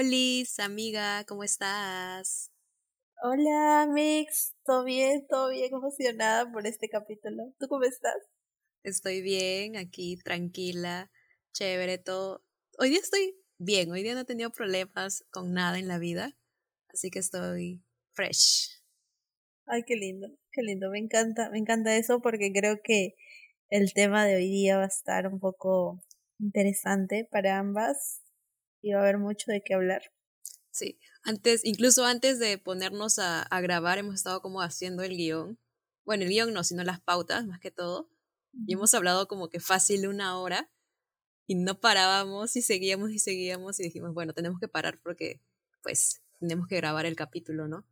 Olis, amiga, ¿cómo estás? Hola, Mix. ¿Todo bien? ¿Todo bien? Emocionada por este capítulo. ¿Tú cómo estás? Estoy bien, aquí tranquila, chévere, todo. Hoy día estoy bien, hoy día no he tenido problemas con nada en la vida, así que estoy fresh. Ay, qué lindo, qué lindo. Me encanta, me encanta eso porque creo que el tema de hoy día va a estar un poco interesante para ambas y va a haber mucho de qué hablar. Sí, antes, incluso antes de ponernos a, a grabar, hemos estado como haciendo el guion. Bueno, el guion no, sino las pautas, más que todo. Y hemos hablado como que fácil una hora y no parábamos y seguíamos y seguíamos y dijimos, bueno, tenemos que parar porque pues tenemos que grabar el capítulo, ¿no?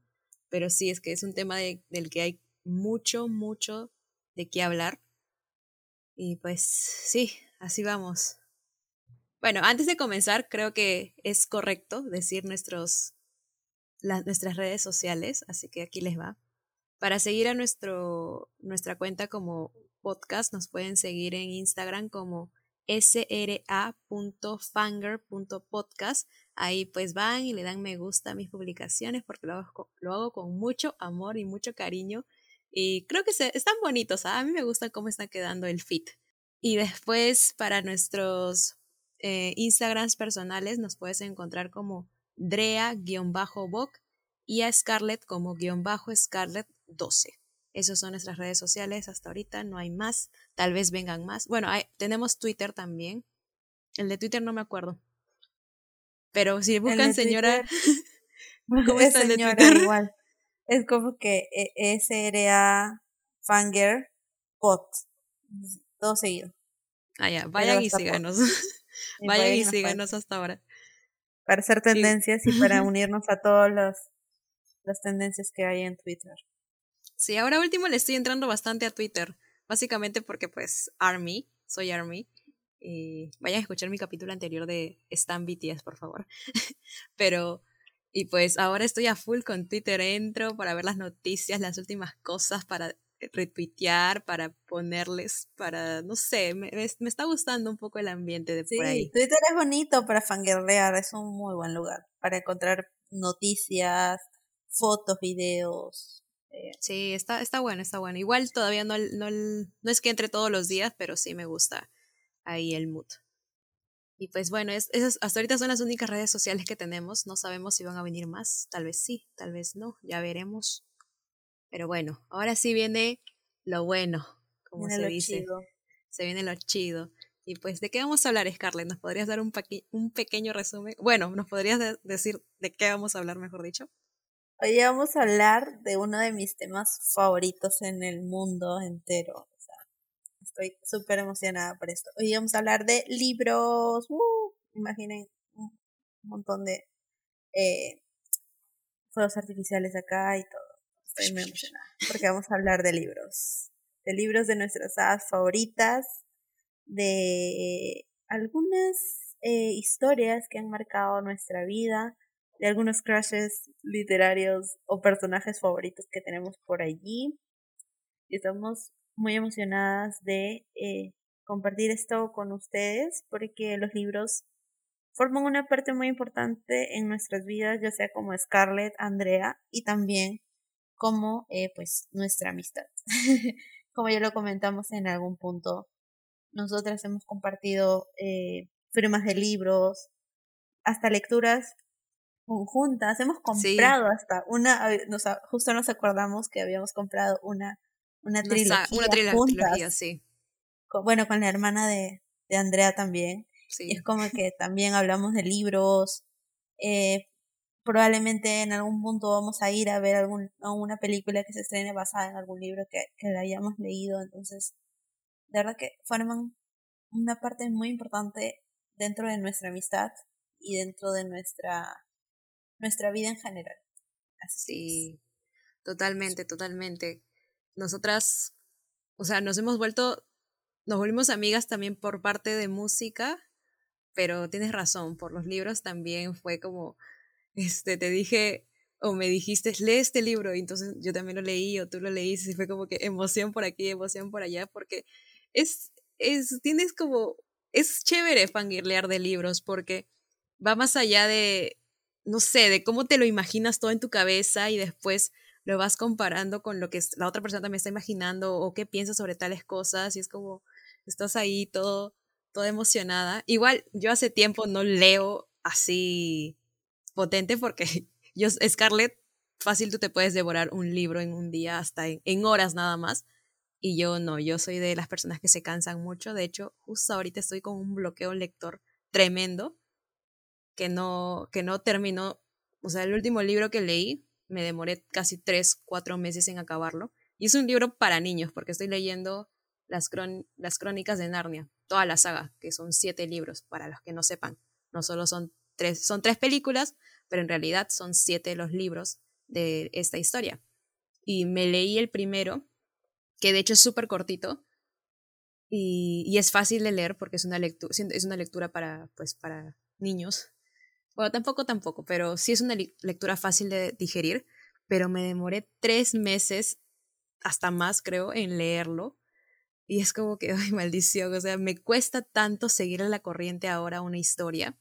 Pero sí, es que es un tema de, del que hay mucho, mucho de qué hablar. Y pues sí, así vamos. Bueno, antes de comenzar, creo que es correcto decir nuestros, las, nuestras redes sociales, así que aquí les va. Para seguir a nuestro, nuestra cuenta como podcast, nos pueden seguir en Instagram como sra.fanger.podcast. Ahí pues van y le dan me gusta a mis publicaciones porque lo hago, lo hago con mucho amor y mucho cariño. Y creo que se, están bonitos. ¿ah? A mí me gusta cómo está quedando el fit. Y después para nuestros eh, Instagrams personales nos puedes encontrar como Drea-Boc y a Scarlett como guion bajo Scarlett 12. Esas son nuestras redes sociales hasta ahorita, no hay más, tal vez vengan más. Bueno, tenemos Twitter también. El de Twitter no me acuerdo. Pero si buscan señora... ¿Cómo está señora Twitter? igual. Es como que e, SRA Fanger Pot. Todo seguido. Ah, ya, vayan y síganos. vayan y síganos hasta ahora. Para hacer tendencias y para unirnos a todas las, las tendencias que hay en Twitter. Sí, ahora último le estoy entrando bastante a Twitter. Básicamente porque pues Army, soy Army. Y vayan a escuchar mi capítulo anterior de Stan BTS, por favor. Pero, y pues ahora estoy a full con Twitter. Entro para ver las noticias, las últimas cosas, para retuitear, para ponerles, para, no sé, me, me está gustando un poco el ambiente de por ahí. Twitter es bonito para fangirlear, es un muy buen lugar para encontrar noticias, fotos, videos. Eh. Sí, está, está bueno, está bueno. Igual todavía no, no, no es que entre todos los días, pero sí me gusta ahí el mood. Y pues bueno, es, esas hasta ahorita son las únicas redes sociales que tenemos. No sabemos si van a venir más. Tal vez sí, tal vez no. Ya veremos. Pero bueno, ahora sí viene lo bueno, como se dice. Se viene lo chido. Y pues, ¿de qué vamos a hablar, Scarlett? ¿Nos podrías dar un, un pequeño resumen? Bueno, ¿nos podrías decir de qué vamos a hablar, mejor dicho? Hoy vamos a hablar de uno de mis temas favoritos en el mundo entero. O sea, estoy súper emocionada por esto. Hoy vamos a hablar de libros. Uh, imaginen un montón de eh, fuegos artificiales acá y todo. Estoy muy emocionada porque vamos a hablar de libros. De libros de nuestras hadas favoritas, de algunas eh, historias que han marcado nuestra vida, de algunos crushes literarios o personajes favoritos que tenemos por allí. Y estamos muy emocionadas de eh, compartir esto con ustedes porque los libros forman una parte muy importante en nuestras vidas, ya sea como Scarlett, Andrea y también como eh, pues nuestra amistad. como ya lo comentamos en algún punto, nosotras hemos compartido eh, firmas de libros, hasta lecturas conjuntas, hemos comprado hasta una, nos, justo nos acordamos que habíamos comprado una, una trilogía. Una trilogía, sí. bueno, con la hermana de, de Andrea también. Y es como que también hablamos de libros, eh, probablemente en algún punto vamos a ir a ver algún, una película que se estrene basada en algún libro que, que la hayamos leído. Entonces, de verdad que forman una parte muy importante dentro de nuestra amistad y dentro de nuestra, nuestra vida en general. Sí, totalmente, totalmente. Nosotras, o sea, nos hemos vuelto, nos volvimos amigas también por parte de música, pero tienes razón, por los libros también fue como este, te dije o me dijiste, lee este libro, y entonces yo también lo leí o tú lo leíste y fue como que emoción por aquí, emoción por allá, porque es, es, tienes como, es chévere fangirlear de libros porque va más allá de, no sé, de cómo te lo imaginas todo en tu cabeza y después lo vas comparando con lo que la otra persona también está imaginando o qué piensas sobre tales cosas y es como estás ahí todo, toda emocionada. Igual yo hace tiempo no leo así potente porque yo, Scarlett, fácil tú te puedes devorar un libro en un día hasta en horas nada más. Y yo no, yo soy de las personas que se cansan mucho. De hecho, justo ahorita estoy con un bloqueo lector tremendo que no, que no terminó. O sea, el último libro que leí me demoré casi tres, cuatro meses en acabarlo. Y es un libro para niños, porque estoy leyendo las, las crónicas de Narnia, toda la saga, que son siete libros, para los que no sepan. No solo son tres, son tres películas, pero en realidad son siete los libros de esta historia. Y me leí el primero, que de hecho es súper cortito, y, es fácil de leer porque es una lectura, es una lectura para, pues, para niños. Bueno, tampoco, tampoco, pero sí es una lectura fácil de digerir, pero me demoré tres meses, hasta más creo, en leerlo. Y es como que, ay, maldición, o sea, me cuesta tanto seguir a la corriente ahora una historia,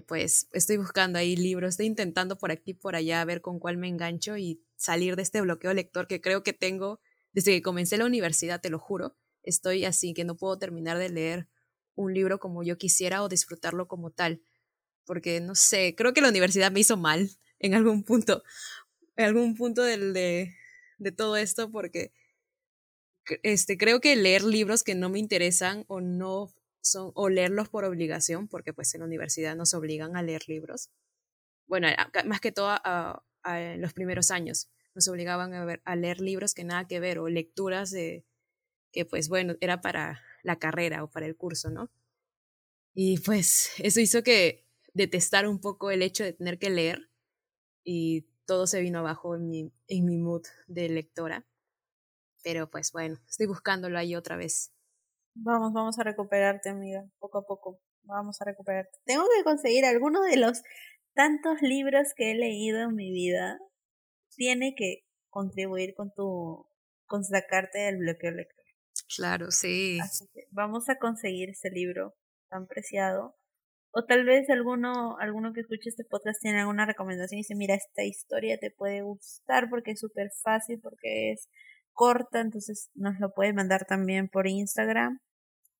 pues estoy buscando ahí libros, estoy intentando por aquí por allá a ver con cuál me engancho y salir de este bloqueo lector que creo que tengo desde que comencé la universidad, te lo juro estoy así, que no puedo terminar de leer un libro como yo quisiera o disfrutarlo como tal. Porque, no sé, creo que la universidad me hizo mal en algún punto, en algún punto del, de, de todo esto, porque este, creo que leer libros que no me interesan o no son, o leerlos por obligación, porque pues en la universidad nos obligan a leer libros. Bueno, más que todo a, los primeros años nos obligaban a, a leer libros que nada que ver o lecturas de, que pues bueno, era para la carrera o para el curso, ¿no? Y pues eso hizo que detestar un poco el hecho de tener que leer y todo se vino abajo en mi, en mi mood de lectora. Pero pues bueno, estoy buscándolo ahí otra vez. Vamos, vamos a recuperarte, amiga, poco a poco. Vamos a recuperarte. Tengo que conseguir alguno de los tantos libros que he leído en mi vida. Tiene que contribuir con tu, con sacarte del bloqueo lector. Claro, sí. vamos a conseguir ese libro tan preciado. O tal vez alguno, alguno que escuche este podcast tiene alguna recomendación y dice, mira, esta historia te puede gustar porque es súper fácil, porque es corta, entonces nos lo puede mandar también por Instagram.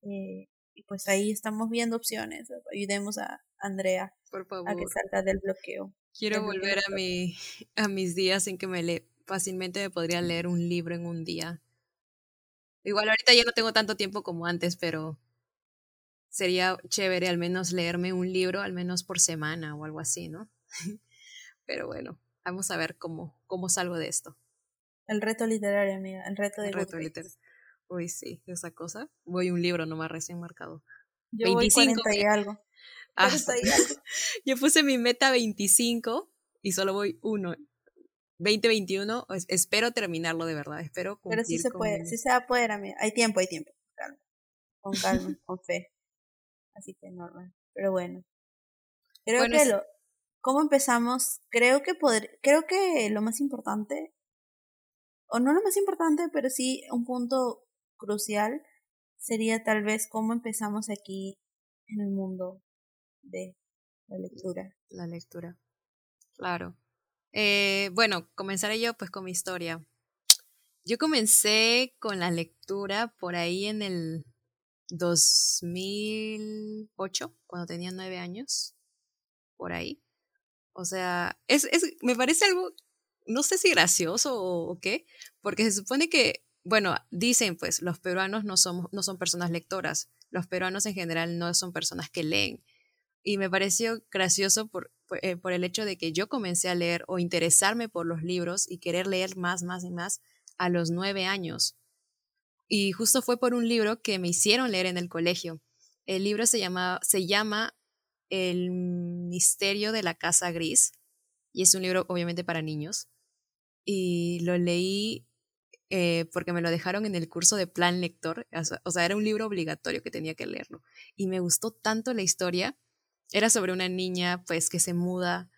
Eh, y pues ahí estamos viendo opciones. Ayudemos a Andrea por favor. a que salga del bloqueo. Quiero volver a, mi, a mis días en que me le, fácilmente me podría leer un libro en un día. Igual ahorita ya no tengo tanto tiempo como antes, pero sería chévere al menos leerme un libro, al menos por semana o algo así, ¿no? pero bueno, vamos a ver cómo, cómo salgo de esto. El reto literario, amiga, el reto de el reto literario. Uy, sí, esa cosa. Voy un libro nomás recién marcado. Yo 25. Voy y algo. Ah, yo puse mi meta 25 y solo voy uno. 2021, espero terminarlo de verdad, espero cumplir Pero sí se puede, sí se va a poder, amiga. Hay tiempo, hay tiempo. Calma. Con calma, con fe. Así que normal. Pero bueno. Creo que lo, ¿cómo empezamos? Creo que poder, creo que lo más importante, o no lo más importante, pero sí un punto crucial sería tal vez cómo empezamos aquí en el mundo de la lectura. La lectura. Claro. Eh, bueno, comenzaré yo pues con mi historia. Yo comencé con la lectura por ahí en el 2008, cuando tenía nueve años, por ahí. O sea, es, es, me parece algo, no sé si gracioso o, qué, porque se supone que, bueno, dicen pues los peruanos no, somos, no son personas lectoras, los peruanos en general no son personas que leen. Y me pareció gracioso por, eh, por, el hecho de que yo comencé a leer o interesarme por los libros y querer leer más, más y más a los nueve años. Y justo fue por un libro que me hicieron leer en el colegio. El libro se llama, se llama El misterio de la casa gris y es un libro obviamente para niños. Y lo leí eh, porque me lo dejaron en el curso de plan lector, o sea, era un libro obligatorio que tenía que leerlo. Y me gustó tanto la historia era sobre una niña pues que se muda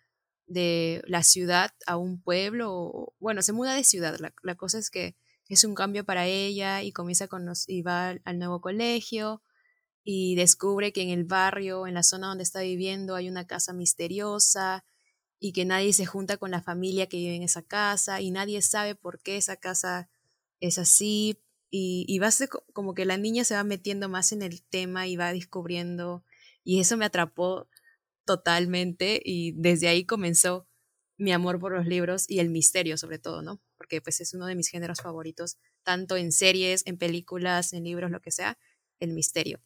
de la ciudad a un pueblo, bueno, se muda de ciudad, la, cosa es que es un cambio para ella y comienza con y va al, nuevo colegio y descubre que en el barrio, en la zona donde está viviendo, hay una casa misteriosa y que nadie se junta con la familia que vive en esa casa y nadie sabe por qué esa casa es así y, y va a ser como que la niña se va metiendo más en el tema y va descubriendo y eso me atrapó totalmente y desde ahí comenzó mi amor por los libros y el misterio sobre todo, ¿no? Porque pues es uno de mis géneros favoritos, tanto en series, en películas, en libros, lo que sea, el misterio.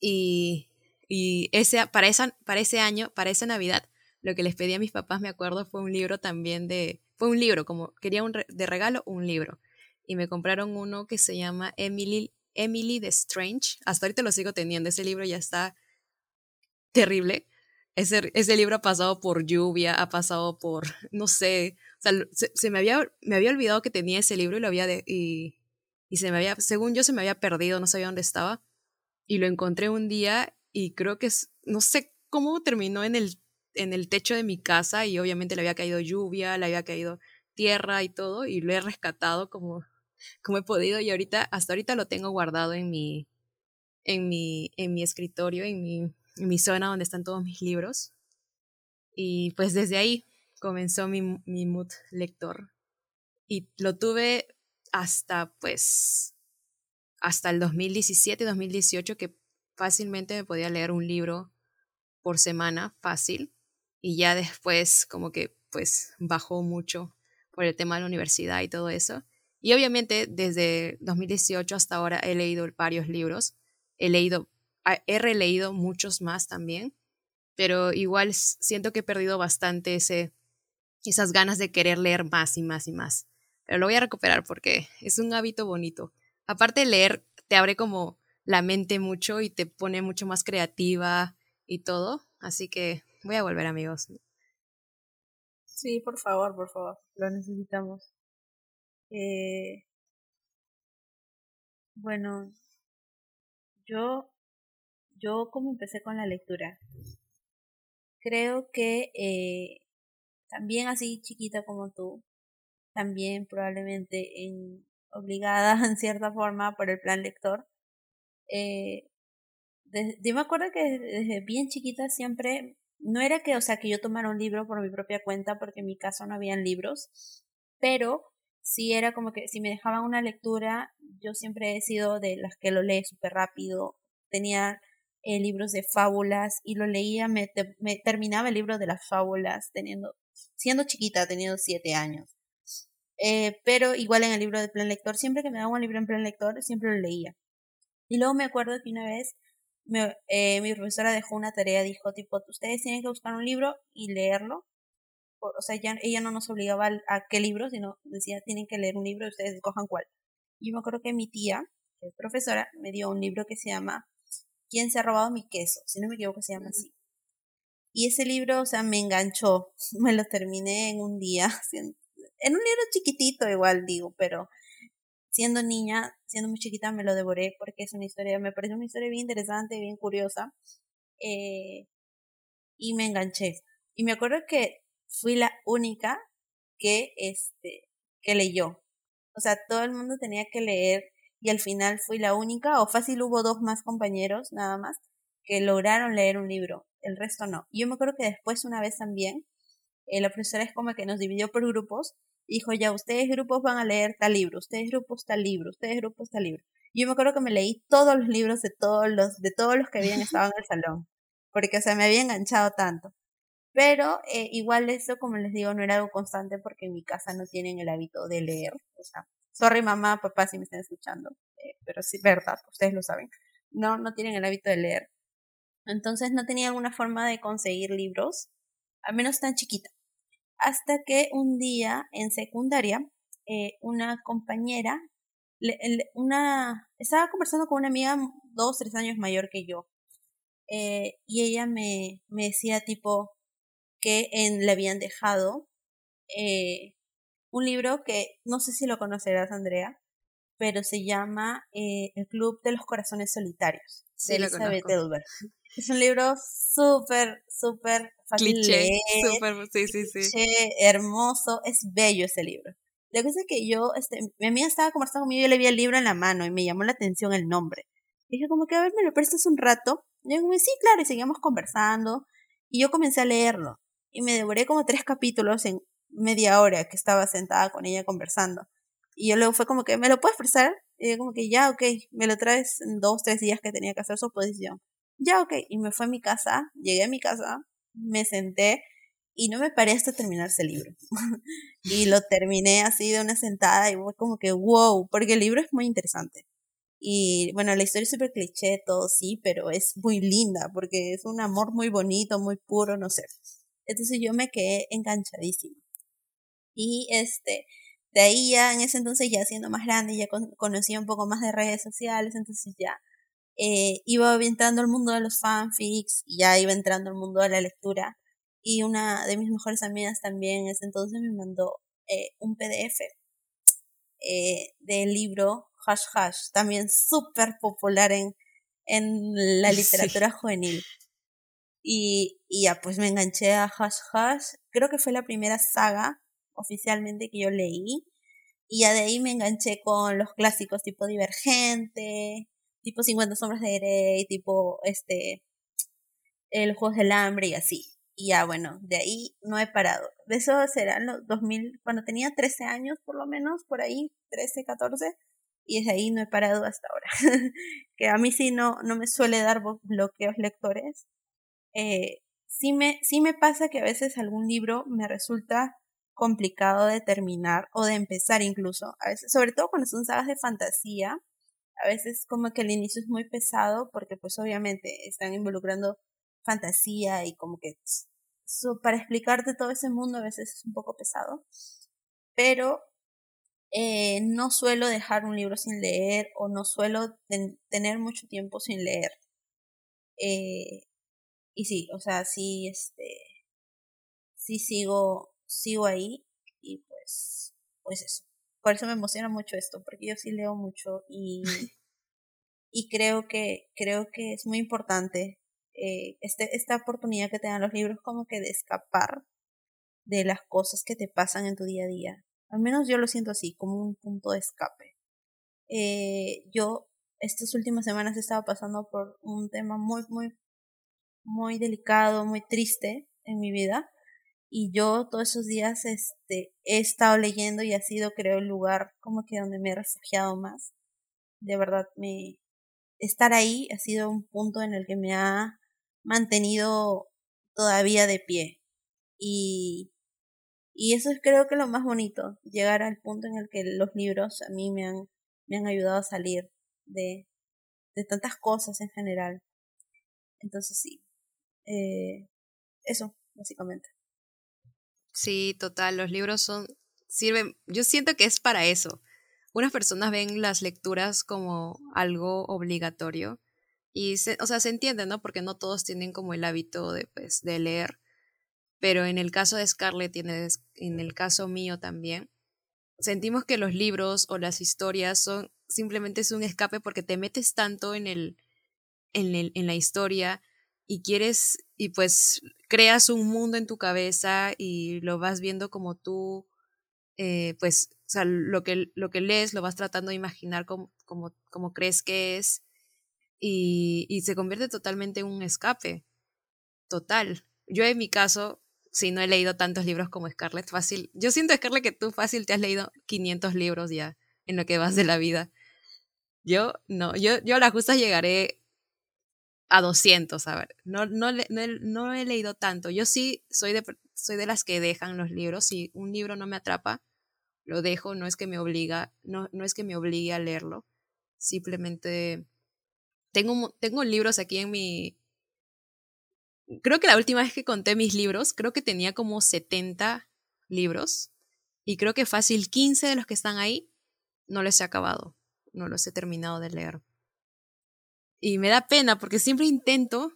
Y, y ese, para, esa, para ese año, para esa Navidad, lo que les pedí a mis papás, me acuerdo, fue un libro también de, fue un libro, como quería un de regalo, un libro. Y me compraron uno que se llama Emily, Emily the Strange. Hasta ahorita lo sigo teniendo, ese libro ya está terrible. Ese, ese libro ha pasado por lluvia, ha pasado por, no sé, se, me, había, me había olvidado que tenía ese libro y lo había, de, y, y se me había, según yo se me había perdido, no sabía dónde estaba. Y lo encontré un día y creo que es, no sé cómo terminó en el, en el techo de mi casa y obviamente le había caído lluvia, le había caído tierra y todo y lo he rescatado como, como he podido y ahorita, hasta ahorita lo tengo guardado en mi, en mi, en mi escritorio, en mi, en mi zona donde están todos mis libros. Y pues desde ahí comenzó mi, mi mood lector. Y lo tuve hasta pues hasta el 2017, 2018 que fácilmente me podía leer un libro por semana, fácil, y ya después como que pues bajó mucho por el tema de la universidad y todo eso. Y obviamente desde 2018 hasta ahora he leído varios libros, he leído, he releído muchos más también, pero igual siento que he perdido bastante ese, esas ganas de querer leer más y más y más. Pero lo voy a recuperar porque es un hábito bonito. Aparte de leer, te abre como la mente mucho y te pone mucho más creativa y todo. Así que voy a volver, amigos. Sí, por favor, por favor, lo necesitamos. Eh, bueno, yo, yo como empecé con la lectura, creo que eh, también así chiquita como tú, también probablemente en, obligada en cierta forma por el plan lector, eh, yo me acuerdo que desde bien chiquita siempre, no era que, o sea, que yo tomara un libro por mi propia cuenta, porque en mi caso no habían libros, pero sí era como que si me dejaban una lectura, yo siempre he sido de las que lo lee súper rápido, tenía eh, libros de fábulas y lo leía, me, me terminaba el libro de las fábulas teniendo, siendo chiquita, teniendo siete años. Eh, pero igual en el libro de plan lector, siempre que me daban un libro en plan lector, siempre lo leía. Y luego me acuerdo que una vez eh, mi profesora dejó una tarea, dijo tipo, ustedes tienen que buscar un libro y leerlo. O, sea, ya, ella no nos obligaba a, qué libro, sino decía, tienen que leer un libro y ustedes escojan cuál. Y me acuerdo que mi tía, que es profesora, me dio un libro que se llama ¿Quién se ha robado mi queso? Si no me equivoco, se llama así. Y ese libro, o sea, me enganchó. Me lo terminé en un día. En un libro chiquitito, igual digo, pero siendo niña, siendo muy chiquita, me lo devoré porque es una historia, me pareció una historia bien interesante, bien curiosa. Eh, y me enganché. Y me acuerdo que fui la única que, este, que leyó. O sea, todo el mundo tenía que leer y al final fui la única, o fácil hubo dos más compañeros, nada más, que lograron leer un libro. El resto no. Y yo me acuerdo que después, una vez también, eh, la profesora es como que nos dividió por grupos dijo, ya, ustedes grupos van a leer tal libro, ustedes grupos tal libro, ustedes grupos tal libro. Yo me acuerdo que me leí todos los libros de todos los, de todos los que habían estado en el salón, porque, o sea, me había enganchado tanto. Pero eh, igual eso, como les digo, no era algo constante porque en mi casa no tienen el hábito de leer. O sea, sorry mamá, papá, si me están escuchando, eh, pero sí, verdad, ustedes lo saben. No, no tienen el hábito de leer. Entonces no tenía alguna forma de conseguir libros, al menos tan chiquita hasta que un día en secundaria eh, una compañera, una, estaba conversando con una amiga dos, tres años mayor que yo eh, y ella me, me decía tipo que en, le habían dejado eh, un libro que no sé si lo conocerás Andrea, pero se llama El Club de los Corazones Solitarios de Elizabeth Elbert. Es un libro súper, súper fácil cliché, súper, sí, sí, sí. Cliché, hermoso, es bello ese libro. La cosa es que yo, este, mi amiga estaba conversando conmigo y yo le vi el libro en la mano y me llamó la atención el nombre. dije como que, a ver, ¿me lo prestas un rato? Y yo como, sí, claro, y seguíamos conversando. Y yo comencé a leerlo. y me devoré como tres capítulos en media hora que estaba sentada con ella conversando. Y yo luego fue como que, ¿me lo puedes prestar? Y yo como que, ya, ok, me lo traes en dos, tres días que tenía que hacer su oposición. Ya, ok. Y me fue a mi casa, llegué a mi casa, me senté y no me paré hasta terminarse el libro. y lo terminé así de una sentada y fue como que, wow, porque el libro es muy interesante. Y bueno, la historia es súper cliché, todo sí, pero es muy linda porque es un amor muy bonito, muy puro, no sé. Entonces yo me quedé enganchadísima. Y este, de ahí ya en ese entonces ya siendo más grande, ya conocía un poco más de redes sociales, entonces ya eh, iba entrando al mundo de los fanfics, y ya iba entrando al mundo de la lectura. Y una de mis mejores amigas también en ese entonces me mandó eh, un PDF eh, del libro Hash Hash, también súper popular en, en la literatura juvenil. Y, y ya, pues me enganché a Hash Hash. Creo que fue la primera saga oficialmente que yo leí. Y ya de ahí me enganché con los clásicos tipo Divergente, tipo 50 sombras de Grey, tipo este el Juegos del Hambre y así. Y ya bueno, de ahí no he parado. De eso serán los 2000, cuando tenía 13 años por lo menos, por ahí, 13, 14, y desde ahí no he parado hasta ahora. que a mí sí no, no me suele dar bloqueos lectores. Eh, sí, me, sí me pasa que a veces algún libro me resulta complicado de terminar o de empezar incluso. Sobre todo cuando son sagas de fantasía, a veces como que el inicio es muy pesado porque pues obviamente están involucrando fantasía y como que para explicarte todo ese mundo a veces es un poco pesado. Pero eh, no suelo dejar un libro sin leer o no suelo tener mucho tiempo sin leer. Eh, y sí, o sea, sí, este, sí sigo sigo ahí y pues, pues eso. Por eso me emociona mucho esto, porque yo sí leo mucho y, y creo que, creo que es muy importante eh, este, esta oportunidad que te dan los libros como que de escapar de las cosas que te pasan en tu día a día. Al menos yo lo siento así, como un punto de escape. Eh, yo estas últimas semanas he estado pasando por un tema muy, muy, muy delicado, muy triste en mi vida y yo todos esos días este, he estado leyendo y ha sido creo el lugar como que donde me he refugiado más. De verdad, me, estar ahí ha sido un punto en el que me ha mantenido todavía de pie. Y, y eso es creo que lo más bonito, llegar al punto en el que los libros a mí me han, me han ayudado a salir de, de tantas cosas en general. Entonces sí, eh, eso, básicamente. Sí, total, los libros son, sirven, yo siento que es para eso. Unas personas ven las lecturas como algo obligatorio y, se, o sea, se entiende, ¿no? Porque no todos tienen como el hábito de, pues, de leer, pero en el caso de Scarlett y en el, caso mío también, sentimos que los libros o las historias son simplemente es un escape porque te metes tanto en el, en, el, en la historia y quieres, y pues creas un mundo en tu cabeza y lo vas viendo como tú, eh, pues, o sea, lo que, lo que lees lo vas tratando de imaginar como, como, como crees que es y, y, se convierte totalmente en un escape, total. Yo en mi caso, si no he leído tantos libros como Scarlett, fácil, yo siento, Scarlett, que tú fácil te has leído 500 libros ya en lo que vas de la vida. Yo no, yo, yo a las justas llegaré a 200, a ver, no, no, no, he leído tanto. Yo sí soy de, soy de las que dejan los libros. Si un libro no me atrapa, lo dejo, no es que me obliga, no, no es que me obligue a leerlo. Simplemente tengo, tengo libros aquí en mi... Creo que la última vez que conté mis libros, creo que tenía como 70 libros. Y creo que fácil 15 de los que están ahí no los he acabado, no los he terminado de leer. Y me da pena porque siempre intento,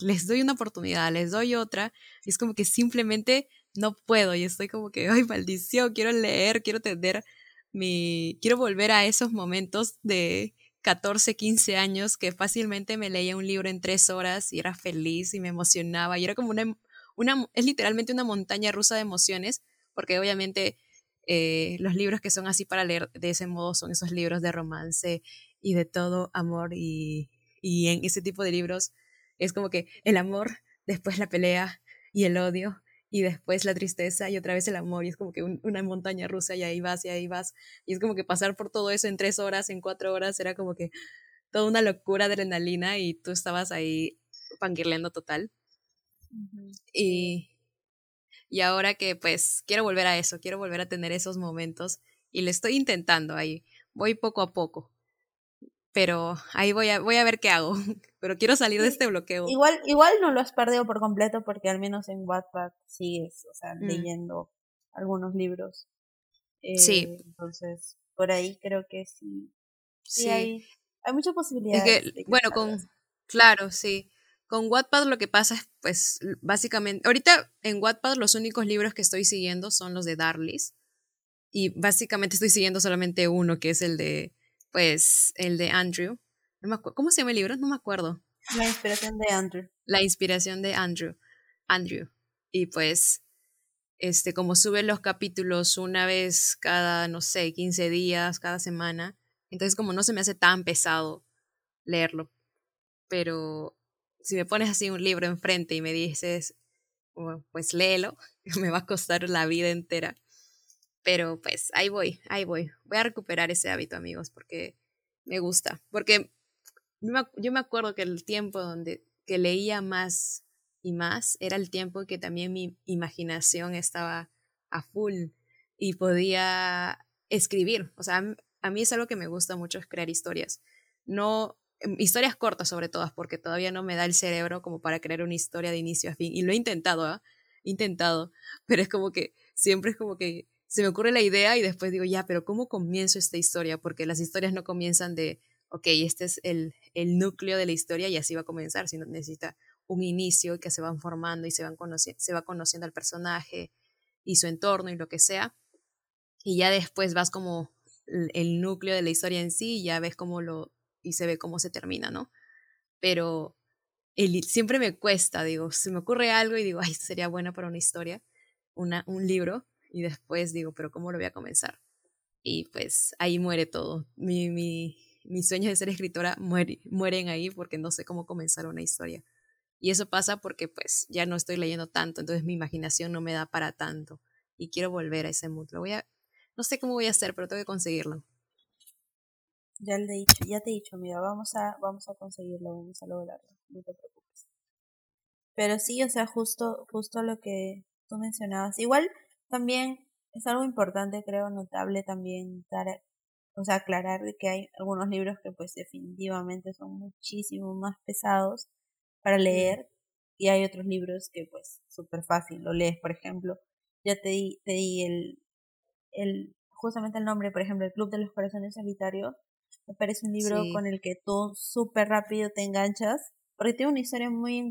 les doy una oportunidad, les doy otra, y es como que simplemente no puedo y estoy como que, ay, maldición, quiero leer, quiero tener mi, quiero volver a esos momentos de 14, 15 años que fácilmente me leía un libro en tres horas y era feliz y me emocionaba y era como una, una es literalmente una montaña rusa de emociones porque obviamente eh, los libros que son así para leer de ese modo son esos libros de romance y de todo amor y, y en ese tipo de libros es como que el amor, después la pelea y el odio y después la tristeza y otra vez el amor y es como que una montaña rusa y ahí vas y ahí vas y es como que pasar por todo eso en tres horas, en cuatro horas era como que toda una locura de adrenalina y tú estabas ahí fangirleando total. Y, y ahora que pues quiero volver a eso, quiero volver a tener esos momentos y le estoy intentando ahí, voy poco a poco pero ahí voy a, voy a ver qué hago. Pero quiero salir de este bloqueo. Igual, igual no lo has perdido por completo porque al menos en Wattpad sigues, o sea, mm. leyendo algunos libros. sí. Eh, entonces, por ahí creo que sí. Sí, Hay, hay muchas posibilidades. bueno, con, claro, sí. Con Wattpad lo que pasa es, pues, básicamente, ahorita en Wattpad los únicos libros que estoy siguiendo son los de Darlis. Y básicamente estoy siguiendo solamente uno, que es el de pues el de Andrew. No ¿Cómo se llama el libro? No me acuerdo. La inspiración de Andrew. La inspiración de Andrew. Andrew. Y pues, este, como sube los capítulos una vez cada, no sé, 15 días, cada semana, entonces como no se me hace tan pesado leerlo. Pero si me pones así un libro enfrente y me dices, pues léelo, me va a costar la vida entera. Pero pues ahí voy, ahí voy. Voy a recuperar ese hábito, amigos, porque me gusta. Porque yo me acuerdo que el tiempo donde que leía más y más era el tiempo que también mi imaginación estaba a full y podía escribir. O sea, a mí es algo que me gusta mucho es crear historias. No em, historias cortas sobre todo, porque todavía no me da el cerebro como para crear una historia de inicio a fin. Y lo he intentado, ¿ah? Intentado, pero es como que siempre es como que se me ocurre la idea y después digo, ya, pero ¿cómo comienzo esta historia? Porque las historias no comienzan de, ok, este es el, el núcleo de la historia y así va a comenzar, sino necesita un inicio que se van formando y se, van se va conociendo al personaje y su entorno y lo que sea. Y ya después vas como el núcleo de la historia en sí y ya ves cómo lo, y se ve cómo se termina, ¿no? Pero el, siempre me cuesta, digo, se me ocurre algo y digo, ay, sería bueno para una historia, una, un libro, y después digo, pero ¿cómo lo voy a comenzar? Y pues ahí muere todo. Mi, mi, mis sueños de ser escritora mueren ahí porque no sé cómo comenzar una historia. Y eso pasa porque pues ya no estoy leyendo tanto, entonces mi imaginación no me da para tanto. Y quiero volver a ese mood. Lo voy a, no sé cómo voy a hacer, pero tengo que conseguirlo. Ya te he dicho, ya te he dicho, mira, vamos a, vamos a conseguirlo, vamos a lograrlo, no te preocupes. Pero sí, o sea, justo, justo lo que tú mencionabas. Igual, también es algo importante, creo, notable también dar, o sea, aclarar que hay algunos libros que pues definitivamente son muchísimo más pesados para leer y hay otros libros que pues súper fácil, lo lees, por ejemplo, ya te di, te di el, el, justamente el nombre, por ejemplo, El Club de los Corazones Solitarios, me parece un libro con el que tú súper rápido te enganchas, porque tiene una historia muy,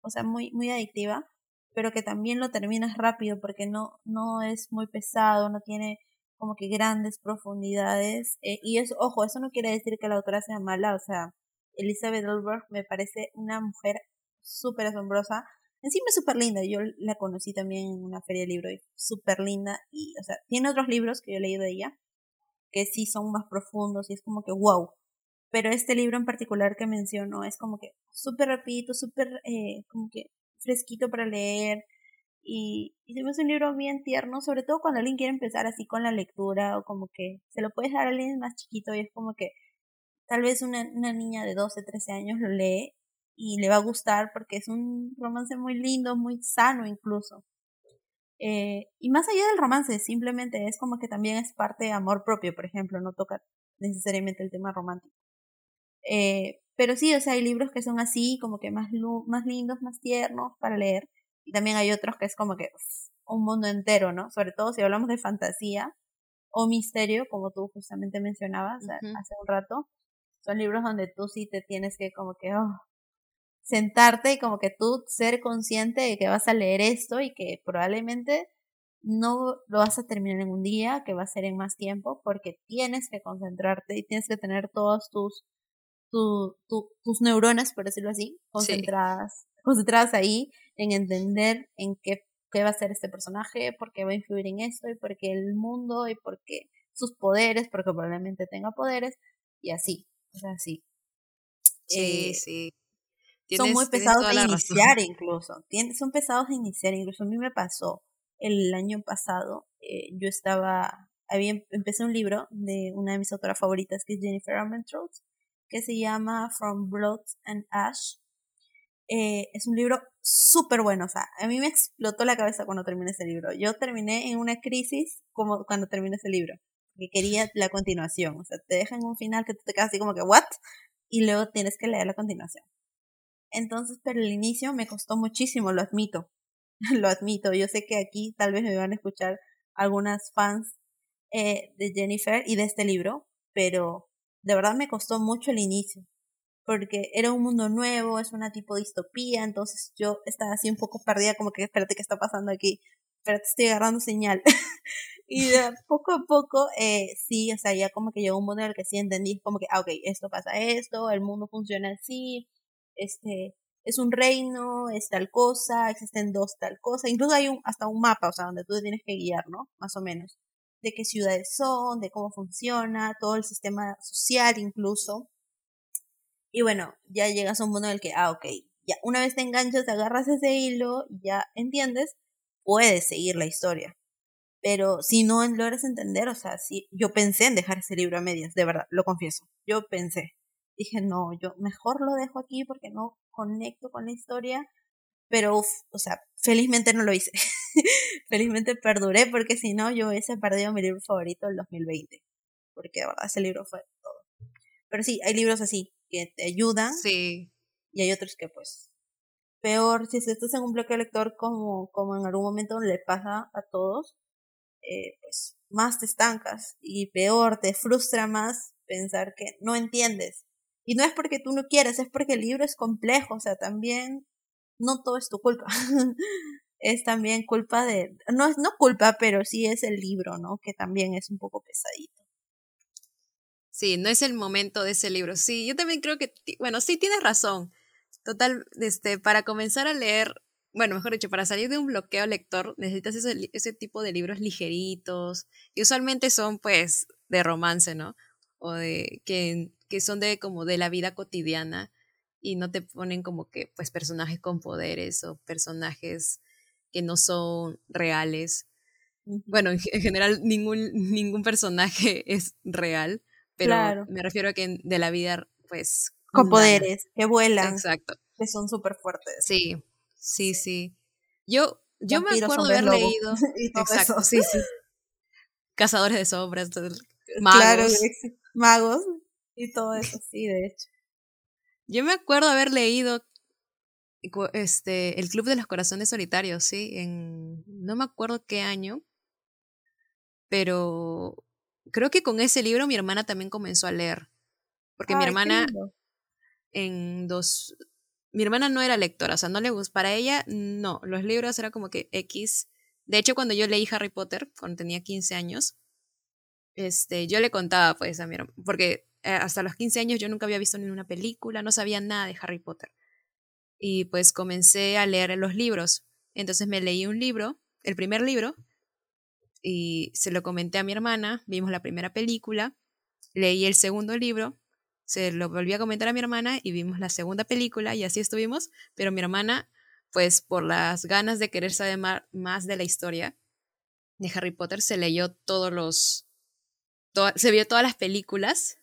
o sea, muy, muy adictiva, pero que también lo terminas rápido porque no, no es muy pesado, no tiene como que grandes profundidades. Eh, y eso, ojo, eso no quiere decir que la autora sea mala, o sea, Elizabeth Elberg me parece una mujer súper asombrosa. Encima es súper linda, yo la conocí también en una feria de libros y súper linda. Y, o sea, tiene otros libros que yo he leído de ella que sí son más profundos y es como que wow. Pero este libro en particular que menciono es como que súper rapidito, súper eh, como que fresquito para leer. Y, y hace un libro bien tierno, sobre todo cuando alguien quiere empezar así con la lectura o como que se lo puedes dar a alguien más chiquito y es como que tal vez una, una niña de 12, 13 años lo lee y le va a gustar porque es un romance muy lindo, muy sano incluso. Eh, y más allá del romance, simplemente es como que también es parte de amor propio, por ejemplo, no toca necesariamente el tema romántico. Eh, pero sí, o sea, hay libros que son así, como que más, más lindos, más tiernos para leer. Y también hay otros que es como que un mundo entero, ¿no? Sobre todo si hablamos de fantasía o misterio, como tú justamente mencionabas hace un rato. Son libros donde tú sí te tienes que como que oh, sentarte y como que tú ser consciente de que vas a leer esto y que probablemente no lo vas a terminar en un día, que va a ser en más tiempo, porque tienes que concentrarte y tienes que tener todos tus tus neuronas, por decirlo así, concentradas, concentradas ahí en entender en qué, qué va a ser este personaje, por qué va a influir en esto, y por qué el mundo, y por qué sus poderes, porque probablemente tenga poderes, y así, o sea, así. Sí, eh, sí. son muy pesados de iniciar incluso. son pesados de iniciar incluso. A mí me pasó el año pasado. Eh, yo estaba, había, em, empecé un libro de una de mis autoras favoritas que es Jennifer Armentrout que se llama From Blood and Ash. Eh, es un libro súper bueno, o sea, a mí me explotó la cabeza cuando terminé ese libro. Yo terminé en una crisis como cuando terminé ese libro, que quería la continuación, o sea, te dejan un final que tú te quedas así como que, ¿what? Y luego tienes que leer la continuación. Entonces, pero el inicio me costó muchísimo, lo admito. lo admito. Yo sé que aquí tal vez me van a escuchar algunas fans eh, de Jennifer y de este libro, pero de verdad me costó mucho el inicio. Porque era un mundo nuevo, es una tipo distopía, entonces yo estaba así un poco perdida, como que espérate, ¿qué está pasando aquí? Espérate, estoy agarrando señal. y de poco a poco, eh, sí, o sea, ya como que llegó un mundo en el que sí entendí, como que, ah, ok, esto pasa esto, el mundo funciona así, este, es un reino, es tal cosa, existen dos tal cosa, incluso hay un, hasta un mapa, o sea, donde tú te tienes que guiar, ¿no? Más o menos, de qué ciudades son, de cómo funciona, todo el sistema social incluso. Y bueno, ya llegas a un mundo en el que, ah, ok, ya una vez te enganchas, te agarras ese hilo, ya entiendes, puedes seguir la historia. Pero si no logras entender, o sea, si yo pensé en dejar ese libro a medias, de verdad, lo confieso, yo pensé dije, no, yo mejor lo dejo aquí porque no conecto con la historia. Pero, o sea, felizmente no lo hice. felizmente perduré porque si no, yo hubiese perdido mi libro favorito del 2020. Porque de verdad ese libro fue todo. Pero sí, hay libros así que te ayudan. Sí. Y hay otros que pues peor, si estás en un bloque lector como, como en algún momento le pasa a todos, eh, pues más te estancas y peor, te frustra más pensar que no entiendes y no es porque tú no quieras, es porque el libro es complejo, o sea, también no todo es tu culpa. es también culpa de, no es no culpa, pero sí es el libro, ¿no? Que también es un poco pesadito. Sí, no es el momento de ese libro. Sí, yo también creo que, bueno, sí tienes razón. Total, este, para comenzar a leer, bueno, mejor dicho, para salir de un bloqueo lector, necesitas ese, tipo de libros ligeritos, y usualmente son, pues, de romance, ¿no? O de que que son de como de la vida cotidiana y no te ponen como que pues personajes con poderes o personajes que no son reales. Bueno, en, general ningún, ningún personaje es real, pero me refiero a que de la vida pues... Con poderes, que vuelan. Exacto. Que son súper fuertes. Sí, sí, sí. Yo, yo me acuerdo de haber leído... exacto, sí, sí. Cazadores de sombras, magos. Claro, magos. Y todo eso, sí, de hecho. Yo me acuerdo haber leído este El Club de los Corazones Solitarios, sí, en no me acuerdo qué año, pero creo que con ese libro mi hermana también comenzó a leer, porque mi hermana en dos mi hermana no era lectora, o sea, no le gustó, para ella no, los libros era como que X. De hecho, cuando yo leí Harry Potter, cuando tenía 15 años, este, yo le contaba pues a mi hermana, porque eh, hasta los 15 años yo nunca había visto ni una película, no sabía nada de Harry Potter. Y pues comencé a leer los libros. Entonces me leí un libro, el primer libro, y se lo comenté a mi hermana, vimos la primera película, leí el segundo libro, se lo volví a comentar a mi hermana y vimos la segunda película y así estuvimos, pero mi hermana, pues por las ganas de querer saber más de la historia de Harry Potter, se leyó todos los, se vio todas las películas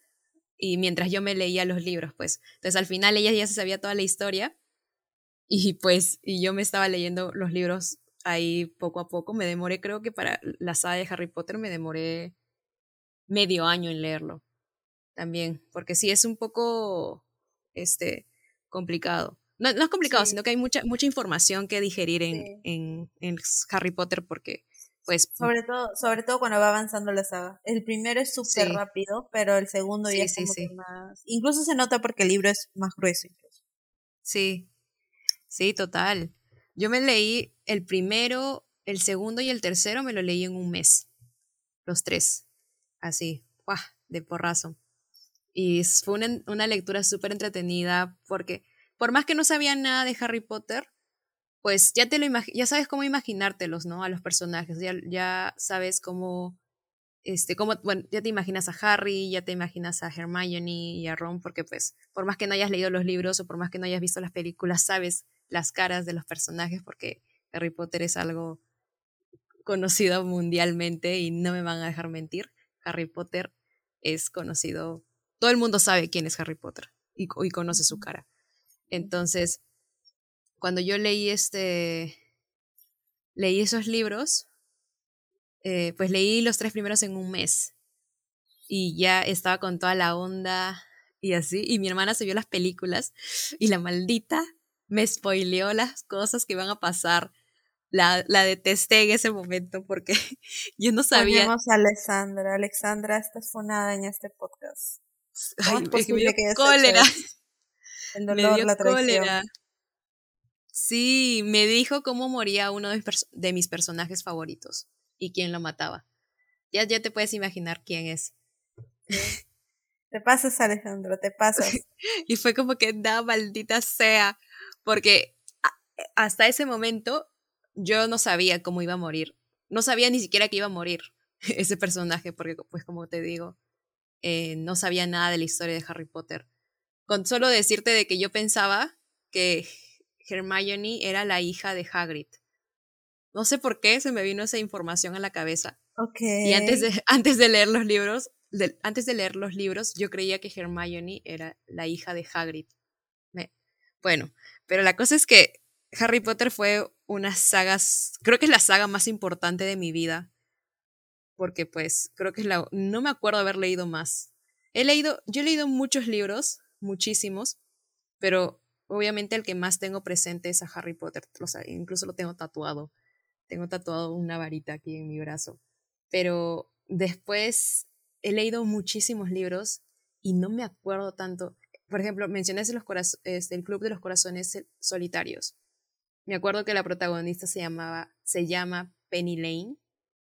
y mientras yo me leía los libros, pues. Entonces al final ella ya se sabía toda la historia y pues y yo me estaba leyendo los libros ahí poco a poco. Me demoré, creo que para la saga de Harry Potter me demoré medio año en leerlo también, porque sí es un poco este complicado. No, no es complicado, sino que hay mucha, mucha información que digerir en, en, en Harry Potter porque pues sobre todo sobre todo cuando va avanzando la saga. El primero es súper rápido pero el segundo ya es más incluso se nota porque el libro es más grueso incluso. sí. Sí total. Yo me leí el primero el segundo y el tercero me lo leí en un mes. Los tres. Así ¡guau! de porrazo. Y fue una, una lectura súper entretenida porque por más que no sabía nada de Harry Potter pues ya te lo ya sabes cómo imaginártelos, ¿no? A los personajes, ya, ya sabes cómo este, como, bueno, ya te imaginas a Harry, ya te imaginas a Hermione y a Ron, porque pues, por más que no hayas leído los libros o por más que no hayas visto las películas, sabes las caras de los personajes, porque Harry Potter es algo conocido mundialmente y no me van a dejar mentir. Harry Potter es conocido, todo el mundo sabe quién es Harry Potter y, y conoce su cara. Entonces, cuando yo leí este, leí esos libros, eh, pues leí los tres primeros en un mes y ya estaba con toda la onda y así, y mi hermana se vio las películas y la maldita me spoileó las cosas que iban a pasar. La, la detesté en ese momento porque yo no sabía. Ponemos a Alexandra. Alexandra, estás fonada en este podcast. Ay, me dio cólera. El dolor, me dio la cólera. Sí, me dijo cómo moría uno de mis, de mis personajes favoritos y quién lo mataba. Ya, ya te puedes imaginar quién es. Te pasas, Alejandro, te pasas. y fue como que da maldita sea, porque hasta ese momento yo no sabía cómo iba a morir. No sabía ni siquiera que iba a morir ese personaje, porque pues como te digo, eh, no sabía nada de la historia de Harry Potter. Con solo decirte de que yo pensaba que Hermione era la hija de Hagrid. No sé por qué se me vino esa información a la cabeza. Okay. Y antes de, antes de leer los libros, antes de leer los libros, yo creía que Hermione era la hija de Hagrid. bueno, pero la cosa es que Harry Potter fue una saga, creo que es la saga más importante de mi vida. Porque pues creo que es la, no me acuerdo haber leído más. He leído, yo he leído muchos libros, muchísimos, pero obviamente el que más tengo presente es a Harry Potter, incluso lo tengo tatuado. Tengo tatuado una varita aquí en mi brazo. Pero después he leído muchísimos libros y no me acuerdo tanto. Por ejemplo, mencioné los este, el Club de los Corazones Solitarios. Me acuerdo que la protagonista se llamaba, se llama Penny Lane,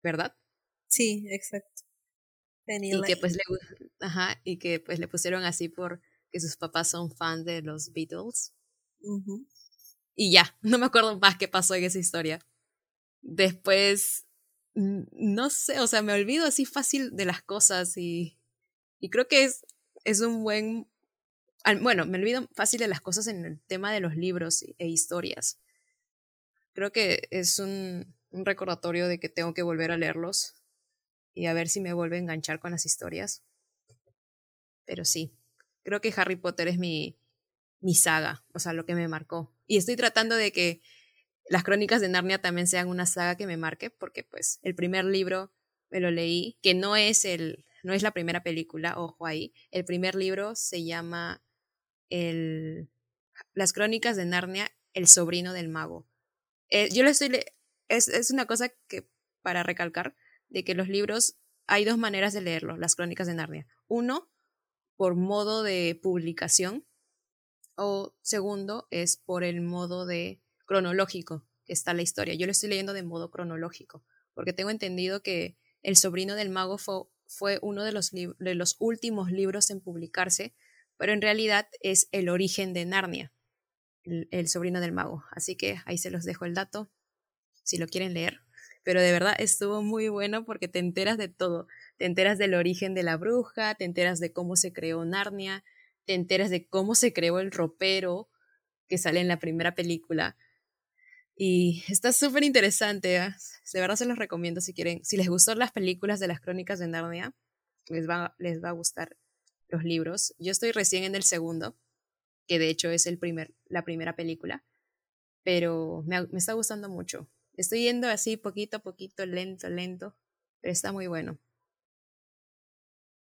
¿verdad? Sí, exacto. Penny y Que pues le, ajá, y que pues le pusieron así por que sus papás son fans de los Beatles. Y ya, no me acuerdo más qué pasó en esa historia. Después, no sé, o sea, me olvido así fácil de las cosas y, y creo que es, es un buen... Bueno, me olvido fácil de las cosas en el tema de los libros e historias. Creo que es un, un recordatorio de que tengo que volver a leerlos y a ver si me vuelve a enganchar con las historias. Pero sí, creo que Harry Potter es mi, mi saga, o sea, lo que me marcó. Y estoy tratando de que las crónicas de Narnia también sean una saga que me marque, porque pues el primer libro me lo leí, que no es el, no es la primera película, ojo ahí. El primer libro se llama el, Las crónicas de Narnia, el sobrino del mago. Eh, yo le estoy, es, es una cosa que para recalcar, de que los libros hay dos maneras de leerlos, las crónicas de Narnia. Uno, por modo de publicación, o segundo, es por el modo de cronológico que está la historia. Yo lo estoy leyendo de modo cronológico, porque tengo entendido que El sobrino del mago fue, fue uno de los, de los últimos libros en publicarse, pero en realidad es el origen de Narnia, el, el sobrino del mago. Así que ahí se los dejo el dato, si lo quieren leer. Pero de verdad estuvo muy bueno porque te enteras de todo. Te enteras del origen de la bruja, te enteras de cómo se creó Narnia, te enteras de cómo se creó el ropero que sale en la primera película. Y está súper interesante. ¿eh? De verdad se los recomiendo si quieren. Si les gustó las películas de las crónicas de Narnia, les va, les va a gustar los libros. Yo estoy recién en el segundo, que de hecho es el primer, la primera película. Pero me, me está gustando mucho. Estoy yendo así poquito a poquito, lento, lento. Pero está muy bueno.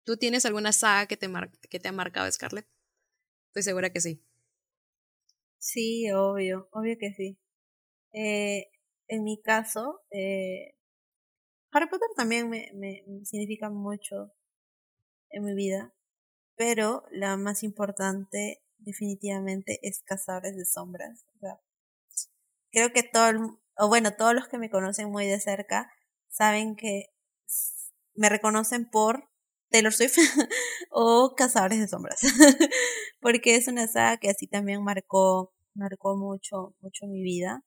¿Tú tienes alguna saga que te, que te ha marcado, Scarlett? Estoy segura que sí. Sí, obvio, obvio que sí. Eh, en mi caso, eh, Harry Potter también me, significa mucho en mi vida, pero la más importante definitivamente es Cazadores de Sombras. creo que todo, o bueno, todos los que me conocen muy de cerca saben que me reconocen por Taylor Swift o Cazadores de Sombras, porque es una saga que así también marcó, marcó mucho, mucho mi vida.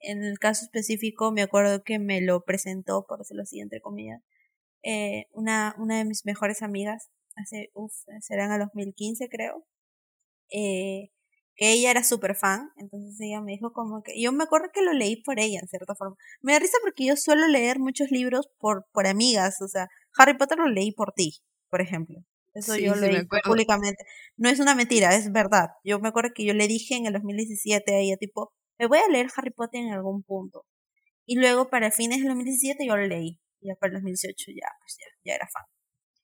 En el caso específico, me acuerdo que me lo presentó, por decirlo así, entre comillas, eh, una, una de mis mejores amigas, hace, uff, serán a 2015 creo, eh, ella era súper fan, entonces ella me dijo como que, yo me acuerdo que lo leí por ella en cierta forma. Me da risa porque yo suelo leer muchos libros por, por amigas, o sea, Harry Potter lo leí por ti, por ejemplo. Eso yo lo leí públicamente. No es una mentira, es verdad. Yo me acuerdo que yo le dije en el 2017 a ella, tipo, me voy a leer Harry Potter en algún punto. Y luego para fines del 2017 yo lo leí. Y ya para el 2018 ya, pues ya, ya era fan.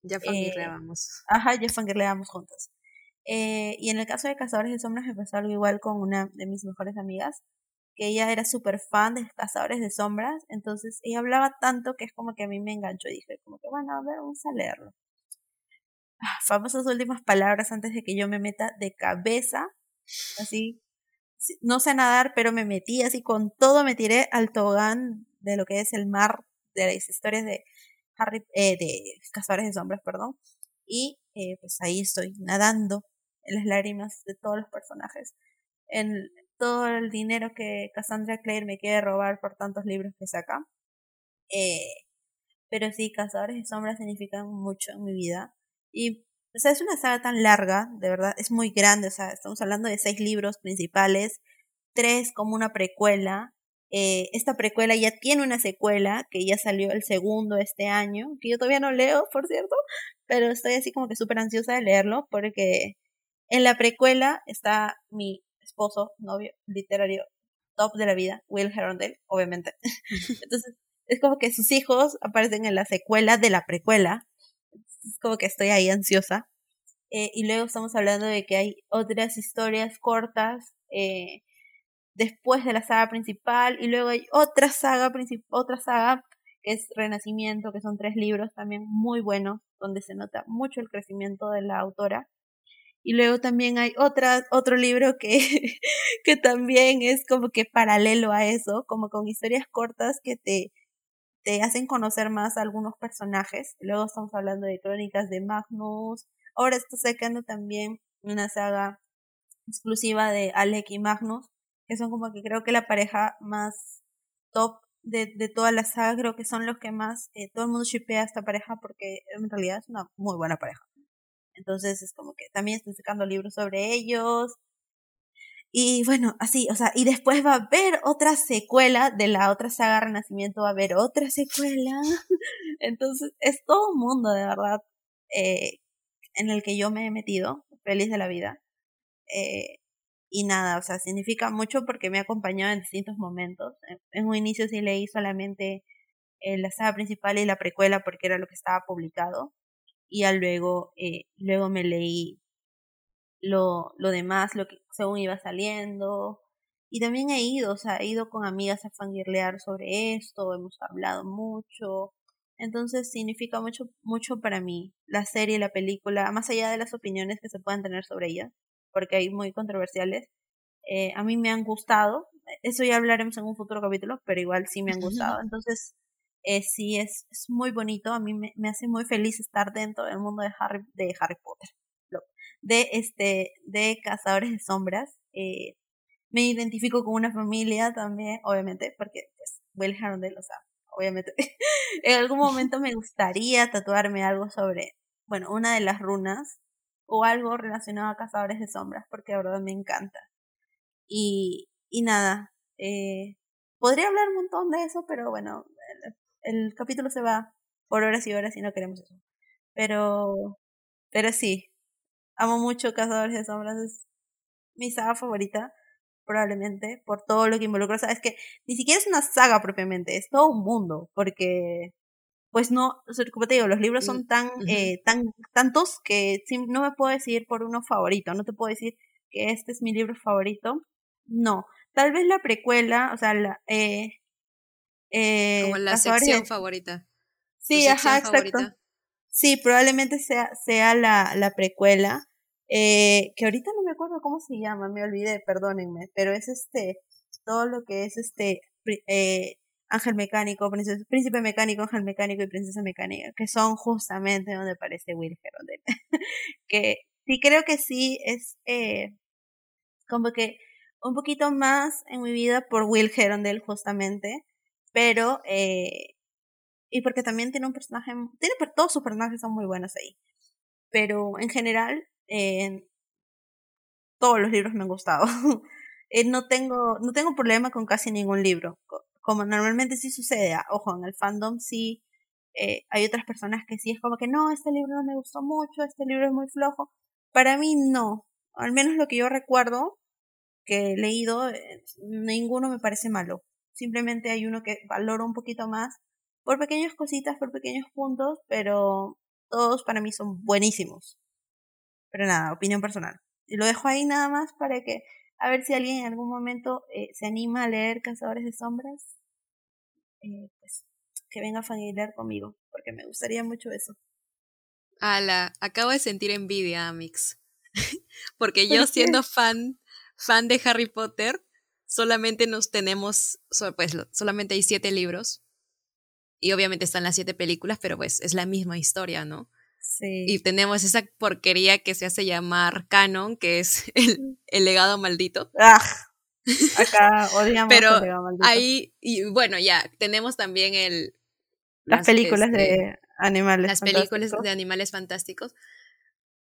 Ya fangirleábamos. Eh, ajá, ya fangirleábamos juntos. Eh, y en el caso de Cazadores de Sombras me pasó algo igual con una de mis mejores amigas, que ella era súper fan de Cazadores de Sombras, entonces ella hablaba tanto que es como que a mí me enganchó y dije como que bueno, a ver, vamos a leerlo. Ah, famosas últimas palabras antes de que yo me meta de cabeza, así, no sé nadar, pero me metí así con todo, me tiré al tobogán de lo que es el mar, de las historias de Harry, eh, de Cazadores de Sombras, perdón, y eh, pues ahí estoy nadando en las lágrimas de todos los personajes, en todo el dinero que Cassandra Clare me quiere robar por tantos libros que saca. Eh, pero sí, Cazadores de Sombras significan mucho en mi vida. Y, o sea, es una saga tan larga, de verdad, es muy grande, o sea, estamos hablando de seis libros principales, tres como una precuela. Eh, esta precuela ya tiene una secuela, que ya salió el segundo este año, que yo todavía no leo, por cierto, pero estoy así como que súper ansiosa de leerlo, porque en la precuela está mi esposo, novio, literario, top de la vida, Will Herondale, obviamente. Entonces, es como que sus hijos aparecen en la secuela de la precuela. Es como que estoy ahí ansiosa. Eh, y luego estamos hablando de que hay otras historias cortas eh, después de la saga principal. Y luego hay otra saga, otra saga que es Renacimiento, que son tres libros también muy buenos, donde se nota mucho el crecimiento de la autora. Y luego también hay otra, otro libro que, que también es como que paralelo a eso, como con historias cortas que te, te hacen conocer más a algunos personajes. Luego estamos hablando de crónicas de Magnus. Ahora está sacando también una saga exclusiva de Alec y Magnus, que son como que creo que la pareja más top de, de toda la saga. Creo que son los que más eh, todo el mundo shipea a esta pareja porque en realidad es una muy buena pareja. Entonces es como que también estoy sacando libros sobre ellos. Y bueno, así, o sea, y después va a haber otra secuela de la otra saga Renacimiento, va a haber otra secuela. Entonces es todo un mundo, de verdad, eh, en el que yo me he metido, feliz de la vida. Eh, y nada, o sea, significa mucho porque me ha acompañado en distintos momentos. En, un inicio sí leí solamente eh, la saga principal y la precuela porque era lo que estaba publicado y ya luego, eh, luego me leí lo, lo demás, lo que según iba saliendo. Y también he ido, o sea, he ido con amigas a fangirlear sobre esto, hemos hablado mucho. Entonces significa mucho, mucho para mí la serie, la película, más allá de las opiniones que se puedan tener sobre ella, porque hay muy controversiales. Eh, a mí me han gustado, eso ya hablaremos en un futuro capítulo, pero igual sí me han gustado. Entonces, eh, sí es, es, muy bonito, a mí me, me, hace muy feliz estar dentro del mundo de Harry, de Harry Potter, de, este, de Cazadores de Sombras. Eh, me identifico con una familia también, obviamente, porque pues Will Harondale, o sea, obviamente. en algún momento me gustaría tatuarme algo sobre, bueno, una de las runas o algo relacionado a Cazadores de Sombras, porque de verdad me encanta. Y, y nada, eh, podría hablar un montón de eso, pero bueno, el capítulo se va por horas y horas y no queremos eso. Pero, pero sí, amo mucho Cazadores de Sombras, es mi saga favorita, probablemente, por todo lo que involucra. O sea, es que ni siquiera es una saga propiamente, es todo un mundo, porque, pues no, como te digo, los libros son tan, eh, tan, tantos que no me puedo decir por uno favorito, no te puedo decir que este es mi libro favorito. No, tal vez la precuela, o sea, la, eh, eh, Como la sección favorita. Sí, ajá, exacto. Sí, probablemente sea, sea la, la precuela. Eh, que ahorita no me acuerdo cómo se llama, me olvidé, perdónenme, pero es este, todo lo que es este, eh, Ángel Mecánico, Príncipe Mecánico, Ángel Mecánico y Princesa Mecánica, que son justamente donde aparece Will Herondale. que sí creo que sí es eh, como que un poquito más en mi vida por Will Herondale justamente, pero eh, y porque también tiene un personaje, tiene todos sus personajes son muy buenos ahí. Pero en general, todos los libros me han gustado. Eh, no tengo, no tengo problema con casi ningún libro. Como normalmente sí sucede, ah, ojo, en el fandom sí eh, hay otras personas que sí es como que no, este libro no me gustó mucho, este libro es muy flojo. Para mí no, al menos lo que yo recuerdo que he leído, eh, ninguno me parece malo. Simplemente hay uno que valoro un poquito más por pequeñas cositas, por pequeños puntos, pero todos para mí son buenísimos. Pero nada, opinión personal. Y lo dejo ahí nada más para que, a ver si alguien en algún momento eh, se anima a leer Cazadores de Sombras, eh, pues que venga a familiar conmigo, porque me gustaría mucho eso. Ala, acabo de sentir envidia, Amix. porque yo siendo fan, fan de Harry Potter, solamente nos tenemos, pues solamente hay siete libros. Y obviamente están las siete películas, pero pues es la misma historia, ¿no? Y tenemos esa porquería que se hace llamar canon, que es el, legado maldito. Ah, acá odiamos Pero el legado maldito. ahí, y bueno, ya, tenemos también el... Las, películas de este, animales Las películas de animales fantásticos.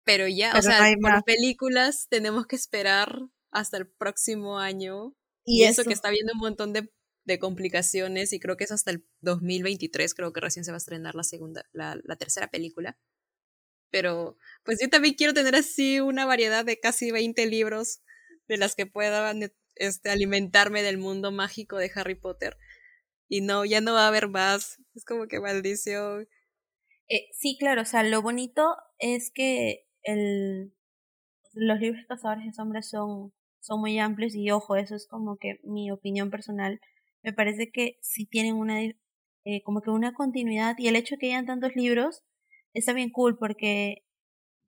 Pero ya, o sea, por películas tenemos que esperar hasta el próximo año. Y, eso, que está viendo un montón de, de, complicaciones y creo que es hasta el 2023, creo que recién se va a estrenar la segunda, la, la tercera película pero pues yo también quiero tener así una variedad de casi 20 libros de las que pueda este, alimentarme del mundo mágico de Harry Potter. Y no, ya no va a haber más. Es como que maldición. Eh, sí, claro, o sea, lo bonito es que el, los libros Cazadores de Sombras son, son muy amplios y ojo, eso es como que mi opinión personal. Me parece que si tienen una, eh, como que una continuidad y el hecho de que hayan tantos libros está bien cool porque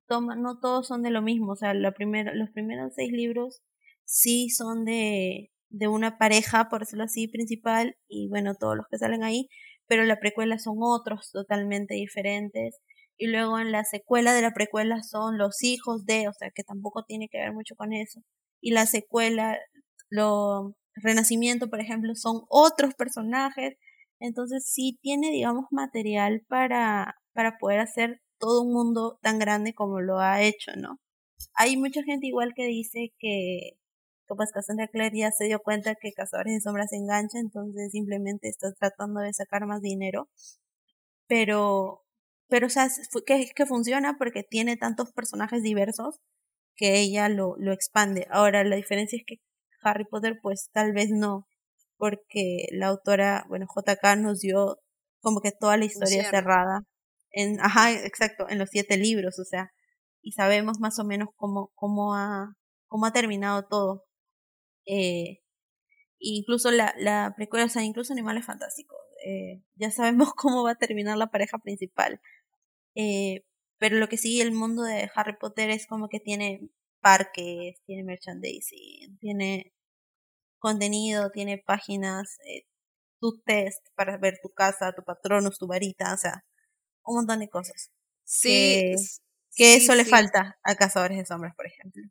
toma, no todos son de lo mismo. O sea, la primera, los primeros seis libros sí son de, de una pareja, por decirlo así, principal, y bueno, todos los que salen ahí, pero la precuela son otros totalmente diferentes. Y luego en la secuela de la precuela son los hijos de, o sea, que tampoco tiene que ver mucho con eso. Y la secuela, lo Renacimiento, por ejemplo, son otros personajes. Entonces sí tiene, digamos, material para, para poder hacer todo un mundo tan grande como lo ha hecho, ¿no? Hay mucha gente igual que dice que, que pues Cassandra Clare ya se dio cuenta que Cazadores de Sombras se engancha, entonces simplemente está tratando de sacar más dinero. Pero, pero o sea, que, que funciona porque tiene tantos personajes diversos que ella lo, lo expande. Ahora, la diferencia es que Harry Potter, pues tal vez no, porque la autora, bueno, JK nos dio como que toda la historia cerrada en, ajá, exacto, en los siete libros, o sea, y sabemos más o menos cómo, cómo, ha, cómo ha terminado todo. Eh, incluso la, la precuela, o sea, incluso Animales Fantásticos. Eh, ya sabemos cómo va a terminar la pareja principal. Eh, pero lo que sí, el mundo de Harry Potter es como que tiene parques, tiene merchandising, tiene contenido, tiene páginas, eh, tu test para ver tu casa, tu patronus, tu varita, o sea, un montón de cosas. Sí. Que, eso le falta a Cazadores de Sombras, por ejemplo.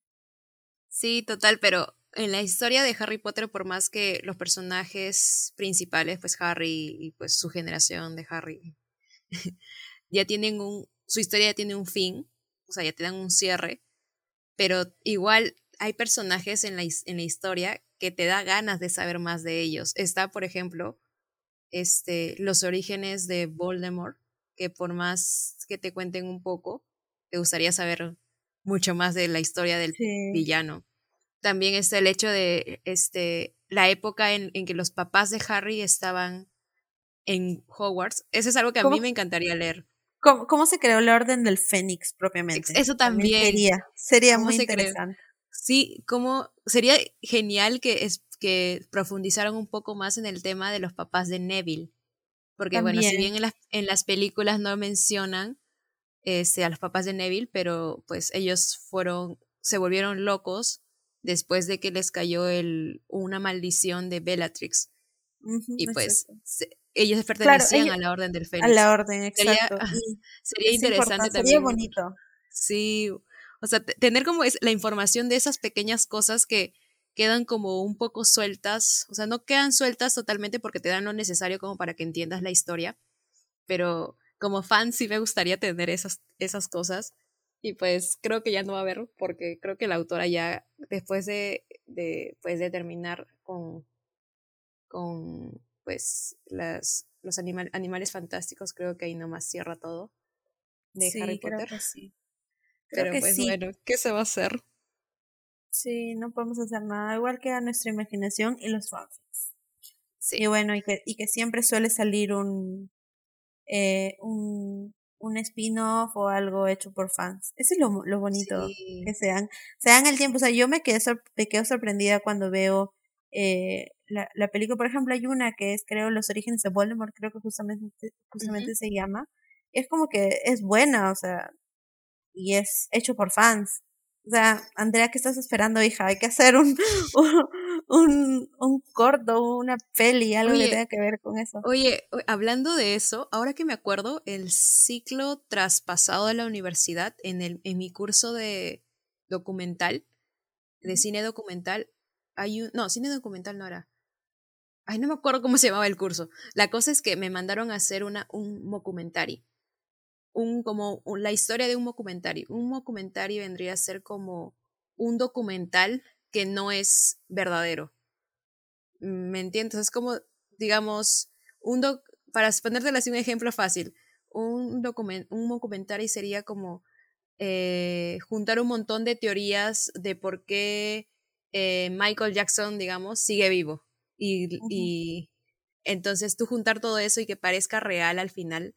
Sí, total, pero en la historia de Harry Potter, por más que los personajes principales, pues Harry y pues su generación de Harry, ya tienen un, su historia ya tiene un fin, o sea, ya te dan un cierre, pero igual hay personajes en la, en la historia que te da ganas de saber más de ellos. Está, por ejemplo, este, los orígenes de Voldemort, que por más que te cuenten un poco, te gustaría saber mucho más de la historia del villano. También está el hecho de este, la época en, en, que los papás de Harry estaban en Hogwarts. Eso es algo que a mí me encantaría leer. ¿Cómo, ¿Cómo, se creó la Orden del Fénix propiamente? Eso también. sería, sería muy interesante. Sí, como sería genial que, es, que profundizaran un poco más en el tema de los papás de Neville. Porque bueno, si bien en las, en las películas no mencionan este, a los papás de Neville, pero pues ellos fueron, se volvieron locos después de que les cayó el, una maldición de Bellatrix. y pues ellos pertenecían a la Orden del Fénix. A la Orden, exacto. Sería, interesante también. Sería bonito. Sí, o sea, tener como es la información de esas pequeñas cosas que quedan como un poco sueltas, o sea, no quedan sueltas totalmente porque te dan lo necesario como para que entiendas la historia, pero como fan sí me gustaría tener esas, esas cosas. Y pues creo que ya no va a haber, porque creo que la autora ya, después de, de, pues, de terminar con, con pues las, los animales fantásticos, creo que ahí nomás cierra todo de Harry Potter. sí. Pero pues bueno, ¿qué se va a hacer? Sí, no podemos hacer nada, igual que a nuestra imaginación y los fanfics. Sí. Y bueno, y que, y que siempre suele salir un, eh, un, un spin-off o algo hecho por fans. Eso es lo, lo bonito, que sean, sean el tiempo. O sea, yo me quedé, me quedo sorprendida cuando veo eh, la, la película, por ejemplo, hay una que es, creo, Los orígenes de Voldemort, creo que justamente, justamente se llama. Es como que es buena, o sea, y es hecho por fans. O sea, Andrea, ¿qué estás esperando, hija? Hay que hacer un, un, un, corto, una peli, algo que tenga que ver con eso. Oye, hablando de eso, ahora que me acuerdo, el ciclo traspasado de la universidad, en, el, en mi curso de documental, de cine documental, hay un, no, cine documental no era. Ay, no me acuerdo cómo se llamaba el curso. La cosa es que me mandaron a hacer una, un documentary un, como la historia de un documentario. Un documentario vendría a ser como un documental que no es verdadero. ¿Me entiendes? Es como, digamos, un doc para ponerte así un ejemplo fácil, un, document un documentario sería como eh, juntar un montón de teorías de por qué eh, Michael Jackson, digamos, sigue vivo. Y, y entonces tú juntar todo eso y que parezca real al final,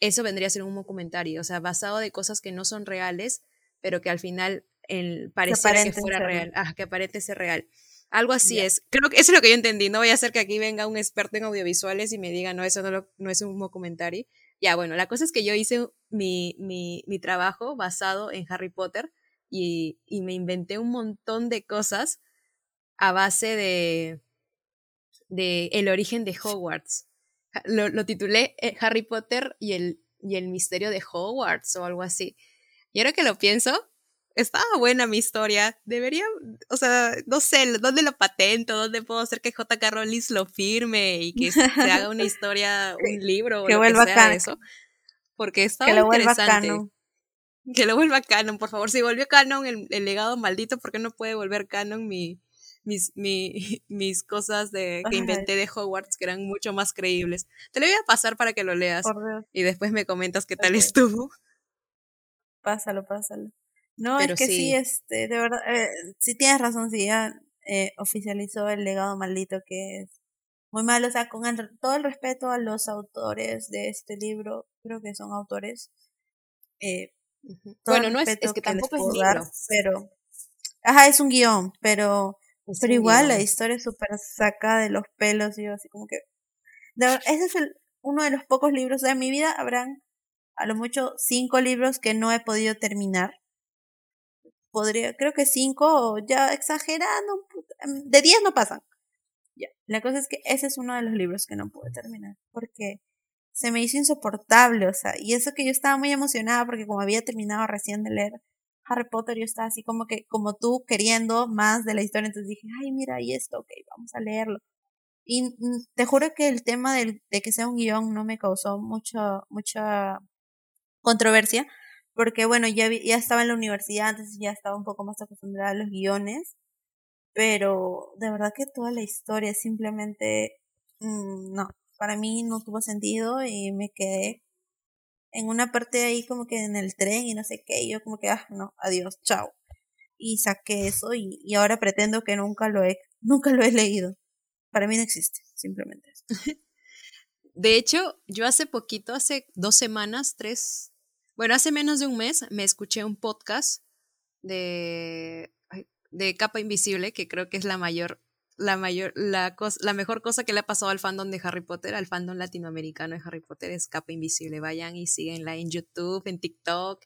eso vendría a ser un documentario, o sea, basado de cosas que no son reales, pero que al final el, pareciera que, fuera real, ah, que aparente ser real. Algo así es. Creo que eso es lo que yo entendí. No voy a hacer que aquí venga un experto en audiovisuales y me diga, no, eso no, no es un documentario. Ya, bueno, la cosa es que yo hice mi, mi, mi trabajo basado en Harry Potter y, y, me inventé un montón de cosas a base de, de el origen de Hogwarts lo, titulé eh, Harry Potter y el, y el misterio de Hogwarts o algo así. Y ahora que lo pienso, estaba buena mi historia. Debería, o sea, no sé, ¿dónde lo patento? ¿Dónde puedo hacer que J.K. Rowling lo firme y que se haga una historia, un libro o que lo vuelva que sea eso? Porque estaba que lo interesante. Vuelva Que lo vuelva canon, por favor. Si volvió canon el, el legado maldito, ¿por qué no puede volver canon mi, mis, mi, mis cosas de, que inventé de Hogwarts que eran mucho más creíbles. Te lo voy a pasar para que lo leas y después me comentas qué tal estuvo. Pásalo, pásalo. No, es que sí. este, de verdad, eh, sí tienes razón, sí, ya eh, oficializó el legado maldito que es muy malo, o sea, con todo el respeto a los autores de este libro, creo que son autores. Eh, bueno, no es, es que, tampoco es libro. pero, ajá, es un guion, pero pero igual la historia es súper saca de los pelos, y yo así como que... ese es el, uno de los pocos libros de mi vida, habrán a lo mucho cinco libros que no he podido terminar. Podría, creo que cinco, ya exagerando, em, de diez no pasan. Ya. La cosa es que ese es uno de los libros que no pude terminar, porque se me hizo insoportable, o sea, y eso que yo estaba muy emocionada porque como había terminado recién de leer Harry Potter yo estaba así como que, como tú, queriendo más de la historia, entonces dije, ay, mira, y esto, ok, vamos a leerlo. Y te juro que el tema del, de que sea un guion no me causó mucho, mucha controversia, porque bueno, ya, ya estaba en la universidad, entonces ya estaba un poco más acostumbrada a los guiones, pero de verdad que toda la historia simplemente, mm, no, para mí no tuvo sentido y me quedé en una parte ahí como que en el tren y no sé qué, y yo como que, ah, no, adiós, chao. Y saqué eso y, y ahora pretendo que nunca lo he, nunca lo he leído. Para mí no existe, simplemente. De hecho, yo hace poquito, hace dos semanas, tres, bueno, hace menos de un mes, me escuché un podcast de, de Capa Invisible, que creo que es la mayor la mayor, la, cosa, la mejor cosa que le ha pasado al fandom de Harry Potter, al fandom latinoamericano de Harry Potter, es Capa Invisible. Vayan y síguenla en YouTube, en TikTok,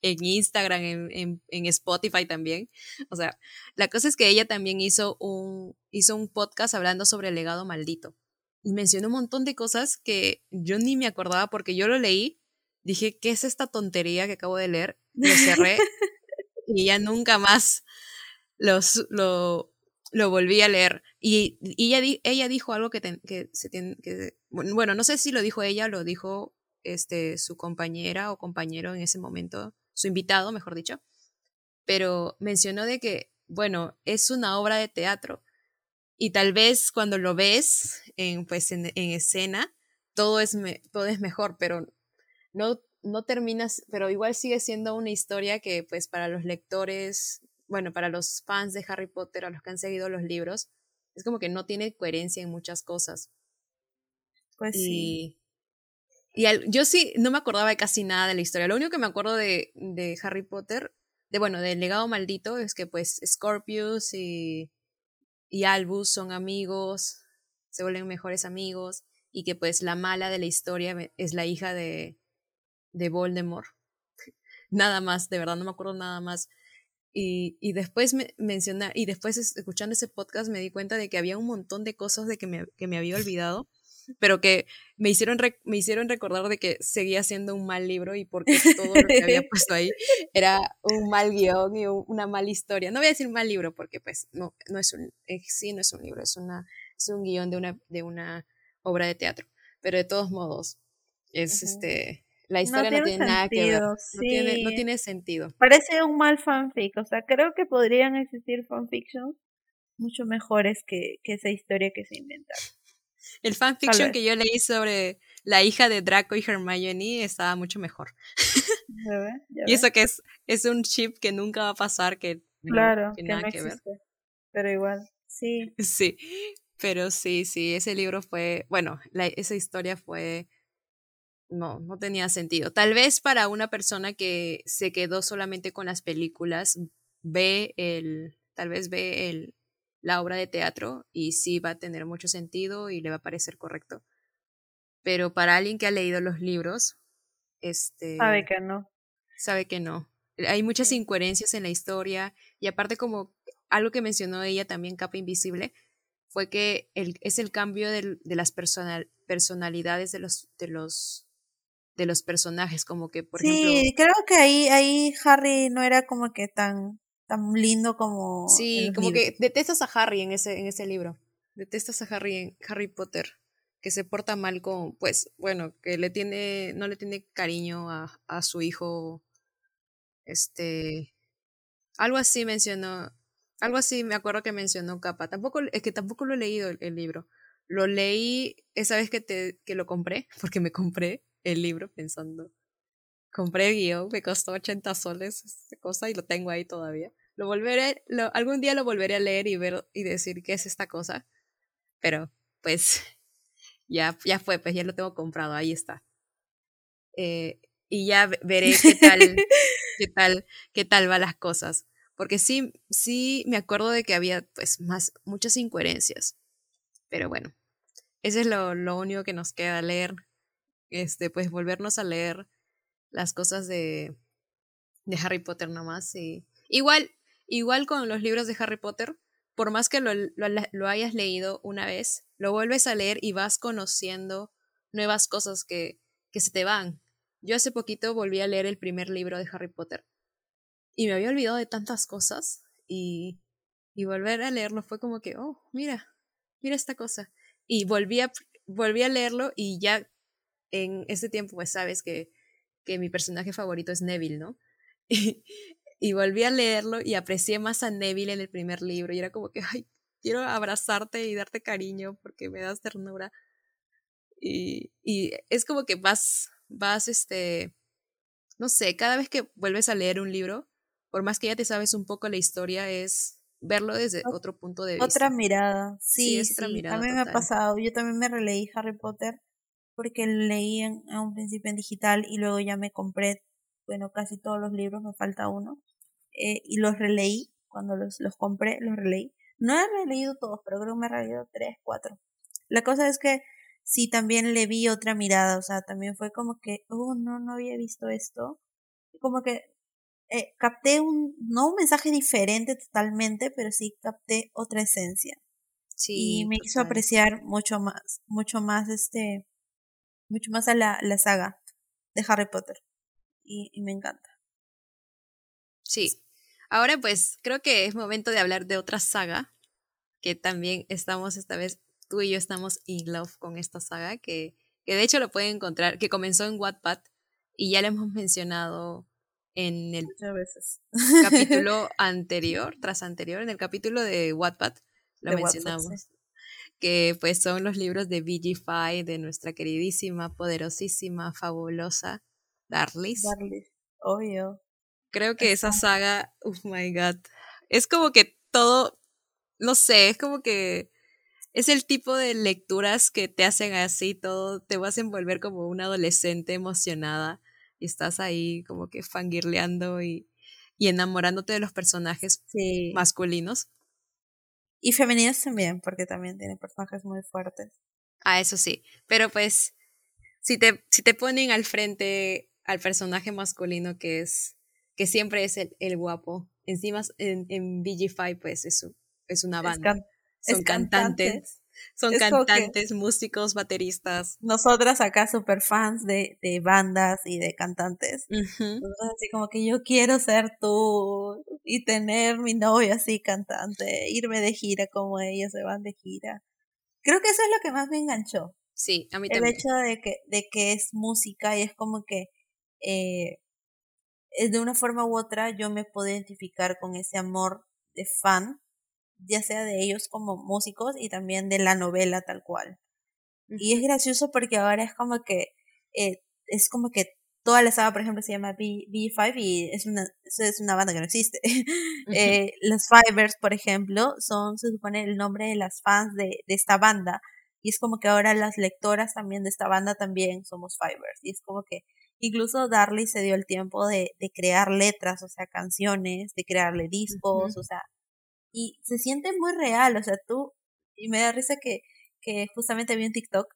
en Instagram, en, en, Spotify también. O sea, la cosa es que ella también hizo un, hizo un podcast hablando sobre el legado maldito. Y mencionó un montón de cosas que yo ni me acordaba porque yo lo leí, dije, ¿qué es esta tontería que acabo de leer? Lo cerré y ya nunca más los, lo, lo volví a leer. Y, ella, ella dijo algo que, que se tiene que bueno no sé si lo dijo ella lo dijo este su compañera o compañero en ese momento su invitado mejor dicho pero mencionó de que bueno es una obra de teatro y tal vez cuando lo ves en pues en, escena todo es todo es mejor pero no no terminas pero igual sigue siendo una historia que pues para los lectores bueno, para los fans de Harry Potter, a los que han seguido los libros, es como que no tiene coherencia en muchas cosas. Pues sí. Y yo sí no me acordaba de casi nada de la historia. Lo único que me acuerdo de, de Harry Potter, de bueno, del legado maldito, es que pues Scorpius y, y Albus son amigos, se vuelven mejores amigos, y que pues la mala de la historia es la hija de, de Voldemort. nada más, de verdad, no me acuerdo nada más. Y, y después me, mencionar, y después escuchando ese podcast me di cuenta de que había un montón de cosas de que me, que me había olvidado, pero que me hicieron, me hicieron recordar de que seguía siendo un mal libro y porque todo lo que había puesto ahí era un mal guion y una mala historia. No voy a decir mal libro porque pues no, no es un, eh, sí no es un libro, es, una, es un guion de una, de una obra de teatro, pero de todos modos es este la historia no tiene, nada que ver. No, tiene, no, tiene, sentido. Parece un mal fanfic. O sea, creo que podrían existir fanfictions mucho mejores que, que esa historia que se inventa. El fanfiction que yo leí sobre la hija de Draco y Hermione estaba mucho mejor. y eso que es, es un chip que nunca va a pasar, que, claro, que, nada que ver. Pero igual, sí. Sí, pero sí, sí, ese libro fue, bueno, la, esa historia fue no, no tenía sentido. Tal vez para una persona que se quedó solamente con las películas, ve el, tal vez ve el, la obra de teatro y sí va a tener mucho sentido y le va a parecer correcto. Pero para alguien que ha leído los libros, este... Sabe que no. Sabe que no. Hay muchas incoherencias en la historia y aparte como algo que mencionó ella también, Capa Invisible, fue que el, es el cambio de, de las personalidades de los, de los de los personajes, como que, por ejemplo... Sí, creo que ahí, ahí Harry no era como que tan, tan lindo como... Sí, como que detestas a Harry en ese, en ese libro. Detestas a Harry en Harry Potter, que se porta mal con, pues, bueno, que le tiene, no le tiene cariño a, a su hijo, este... Algo así mencionó, algo así me acuerdo que mencionó Capa. Tampoco, es que tampoco lo he leído el, el libro. Lo leí esa vez que, te, que lo compré, porque me compré el libro pensando, compré el guion, me costó 80 soles esta cosa y lo tengo ahí todavía. Lo volveré, lo, algún día lo volveré a leer y ver y decir qué es esta cosa, pero pues ya, ya fue, pues ya lo tengo comprado, ahí está. Eh, y ya veré qué tal, qué tal, qué tal va las cosas. Porque sí, sí me acuerdo de que había pues más, muchas incoherencias. Pero bueno, eso es lo, lo único que nos queda leer este, pues volvernos a leer las cosas de, de Harry Potter nomás. Y igual, igual con los libros de Harry Potter, por más que lo, lo, hayas leído una vez, lo vuelves a leer y vas conociendo nuevas cosas que, que se te van. Yo hace poquito volví a leer el primer libro de Harry Potter y me había olvidado de tantas cosas y, y volver a leerlo fue como que, oh, mira, mira esta cosa. Y volví a, volví a leerlo y ya en ese tiempo, pues sabes que, que mi personaje favorito es Neville, ¿no? Y, volví a leerlo y aprecié más a Neville en el primer libro y era como que, ay, quiero abrazarte y darte cariño porque me das ternura. Y, y es como que vas, vas, este, no sé, cada vez que vuelves a leer un libro, por más que ya te sabes un poco la historia, es verlo desde otro punto de vista. Otra mirada, sí, es otra mirada. A mí me ha pasado, yo también me releí Harry Potter porque leí en, a un principio en digital y luego ya me compré, bueno, casi todos los libros, me falta uno, eh, y los releí, cuando los, los compré, los releí. No he releído todos, pero creo que me he releído tres, cuatro. La cosa es que sí, también le vi otra mirada, o sea, también fue como que, oh, no, no había visto esto. Como que eh, capté un, no un mensaje diferente totalmente, pero sí capté otra esencia. Sí, y me hizo apreciar mucho más, mucho más este, mucho más a la, la saga de Harry Potter. Y, y, me encanta. Sí. Ahora pues creo que es momento de hablar de otra saga que también estamos esta vez, tú y yo estamos in love con esta saga, que, que de hecho lo pueden encontrar, que comenzó en Wattpad y ya lo hemos mencionado en el capítulo anterior, tras anterior, en el capítulo de Wattpad, lo mencionamos. Que pues son los libros de VG5 de nuestra queridísima, poderosísima, fabulosa Darlis. Darlis, obvio. Creo que esa saga, oh my god, es como que todo, no sé, es como que es el tipo de lecturas que te hacen así, todo, te vas a envolver como una adolescente emocionada y estás ahí como que fangirleando y, y enamorándote de los personajes masculinos. Y femeninos también, porque también tienen personajes muy fuertes. Ah, eso sí. Pero pues, si te, si te ponen al frente al personaje masculino que es, que siempre es el, el guapo, encima en, en BG5 pues es, es una banda. Son cantantes. Son cantantes, músicos, bateristas. Nosotras acá super fans de, de bandas y de cantantes. así como que yo quiero ser tú y tener mi novio así cantante, irme de gira como ellos se van de gira. Creo que eso es lo que más me enganchó. Sí, a mí también. El hecho de que, de que es música y es como que eh, de una forma u otra yo me puedo identificar con ese amor de fan ya sea de ellos como músicos y también de la novela tal cual. Y es gracioso porque ahora es como que, eh, es como que toda la saga, por ejemplo, se llama B, 5 y es una, es una banda que no existe. eh, los Fibers, por ejemplo, son, se supone, el nombre de las fans de, de esta banda. Y es como que ahora las lectoras también de esta banda también somos Fibers. Y es como que incluso Darley se dio el tiempo de, de crear letras, o sea, canciones, de crearle discos, o sea, y se siente muy real, o sea, tú, y me da risa que, que justamente vi un TikTok,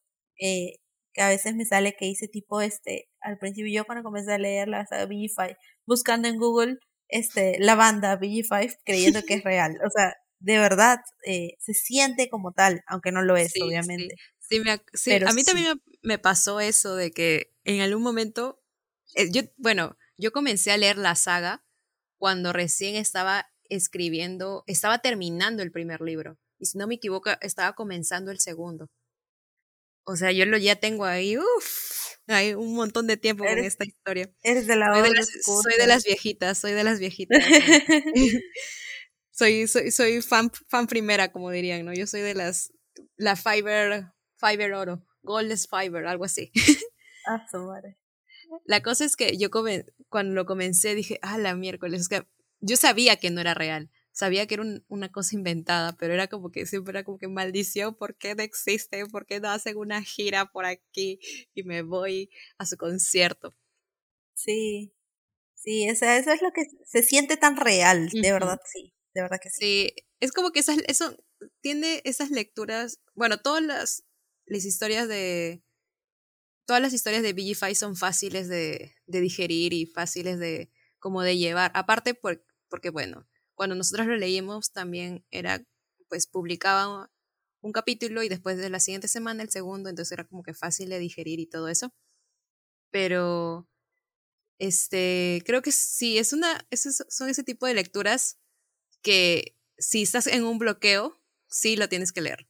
eh, que a veces me sale que hice tipo este, al principio yo cuando comencé a leer la saga BG5, buscando en Google este, la banda BG5 creyendo que es real, o sea, de verdad eh, se siente como tal, aunque no lo es, obviamente. Sí, sí, a mí también me pasó eso de que en algún momento, eh, yo, bueno, yo comencé a leer la saga cuando recién estaba escribiendo, estaba terminando el primer libro. Y si no me equivoco, estaba comenzando el segundo. O sea, yo lo ya tengo ahí, uff, hay un montón de tiempo en esta historia. Eres de la soy de, las, soy de las viejitas, soy de las viejitas. soy, soy, soy fan, fan primera, como dirían, ¿no? Yo soy de las, la Fiber, Fiber Oro, Goldless Fiber, algo así. Ah, su madre. La cosa es que yo cuando lo comencé dije, ah, la miércoles, es que yo sabía que no era real, sabía que era una cosa inventada, pero era como que siempre era como que maldición, ¿por qué no existe? ¿Por qué no hacen una gira por aquí y me voy a su concierto? Sí, sí, o sea, eso es lo que se siente tan real, de verdad, sí, de verdad que sí. Sí, es como que esas, eso tiene esas lecturas, bueno, todas las, las historias de... Todas las historias de BG5 son fáciles de, de digerir y fáciles de, como de llevar. Aparte por, porque, bueno, cuando nosotros lo leímos también era, pues publicaba un capítulo y después de la siguiente semana el segundo, entonces era como que fácil de digerir y todo eso. Pero, este, creo que sí, es una, son ese tipo de lecturas que si estás en un bloqueo, sí lo tienes que leer.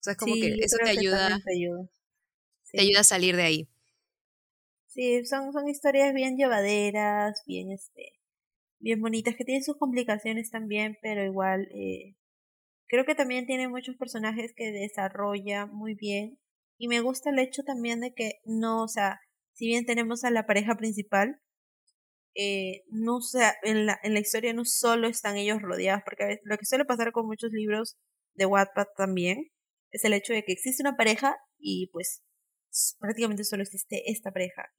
O sea, es como que eso te ayuda, te ayuda. te ayuda a salir de ahí. Sí, son, son historias bien llevaderas, bien, este, bien bonitas, que tienen sus complicaciones también, pero igual eh, creo que también tiene muchos personajes que desarrolla muy bien. Y me gusta el hecho también de que no, o sea, si bien tenemos a la pareja principal, eh, no sea, en la, en la historia no solo están ellos rodeados, porque a veces, lo que suele pasar con muchos libros de Wattpad también es el hecho de que existe una pareja y pues prácticamente solo existe esta pareja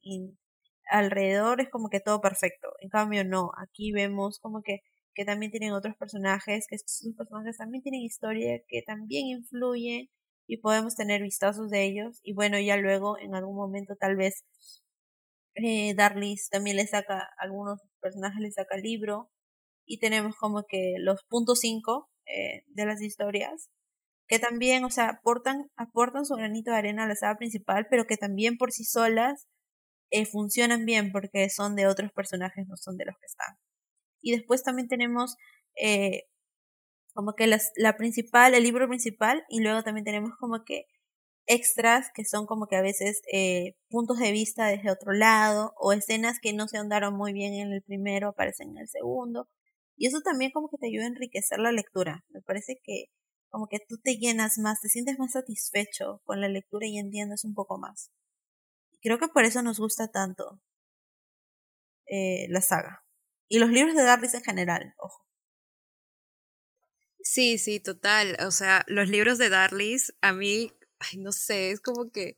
alrededor es como que todo perfecto. En cambio, no, aquí vemos como que, que también tienen otros personajes, que estos personajes también tienen historia, que también influyen y podemos tener vistazos de ellos. Y bueno, ya luego en algún momento tal vez eh, Darlis también le saca, algunos personajes le saca libro y tenemos como que los puntos 5 eh, de las historias que también, o sea, aportan, aportan su granito de arena a la saga principal, pero que también por sí solas eh, funcionan bien porque son de otros personajes, no son de los que están. Y después también tenemos eh, como que las, la principal, el libro principal, y luego también tenemos como que extras que son como que a veces eh, puntos de vista desde otro lado o escenas que no se ahondaron muy bien en el primero aparecen en el segundo. Y eso también como que te ayuda a enriquecer la lectura. Me parece que como que tú te llenas más te sientes más satisfecho con la lectura y entiendes un poco más creo que por eso nos gusta tanto eh, la saga y los libros de Darlis en general ojo Sí, sí, total. O sea, los libros de Darlis a mí ay, no sé, es como que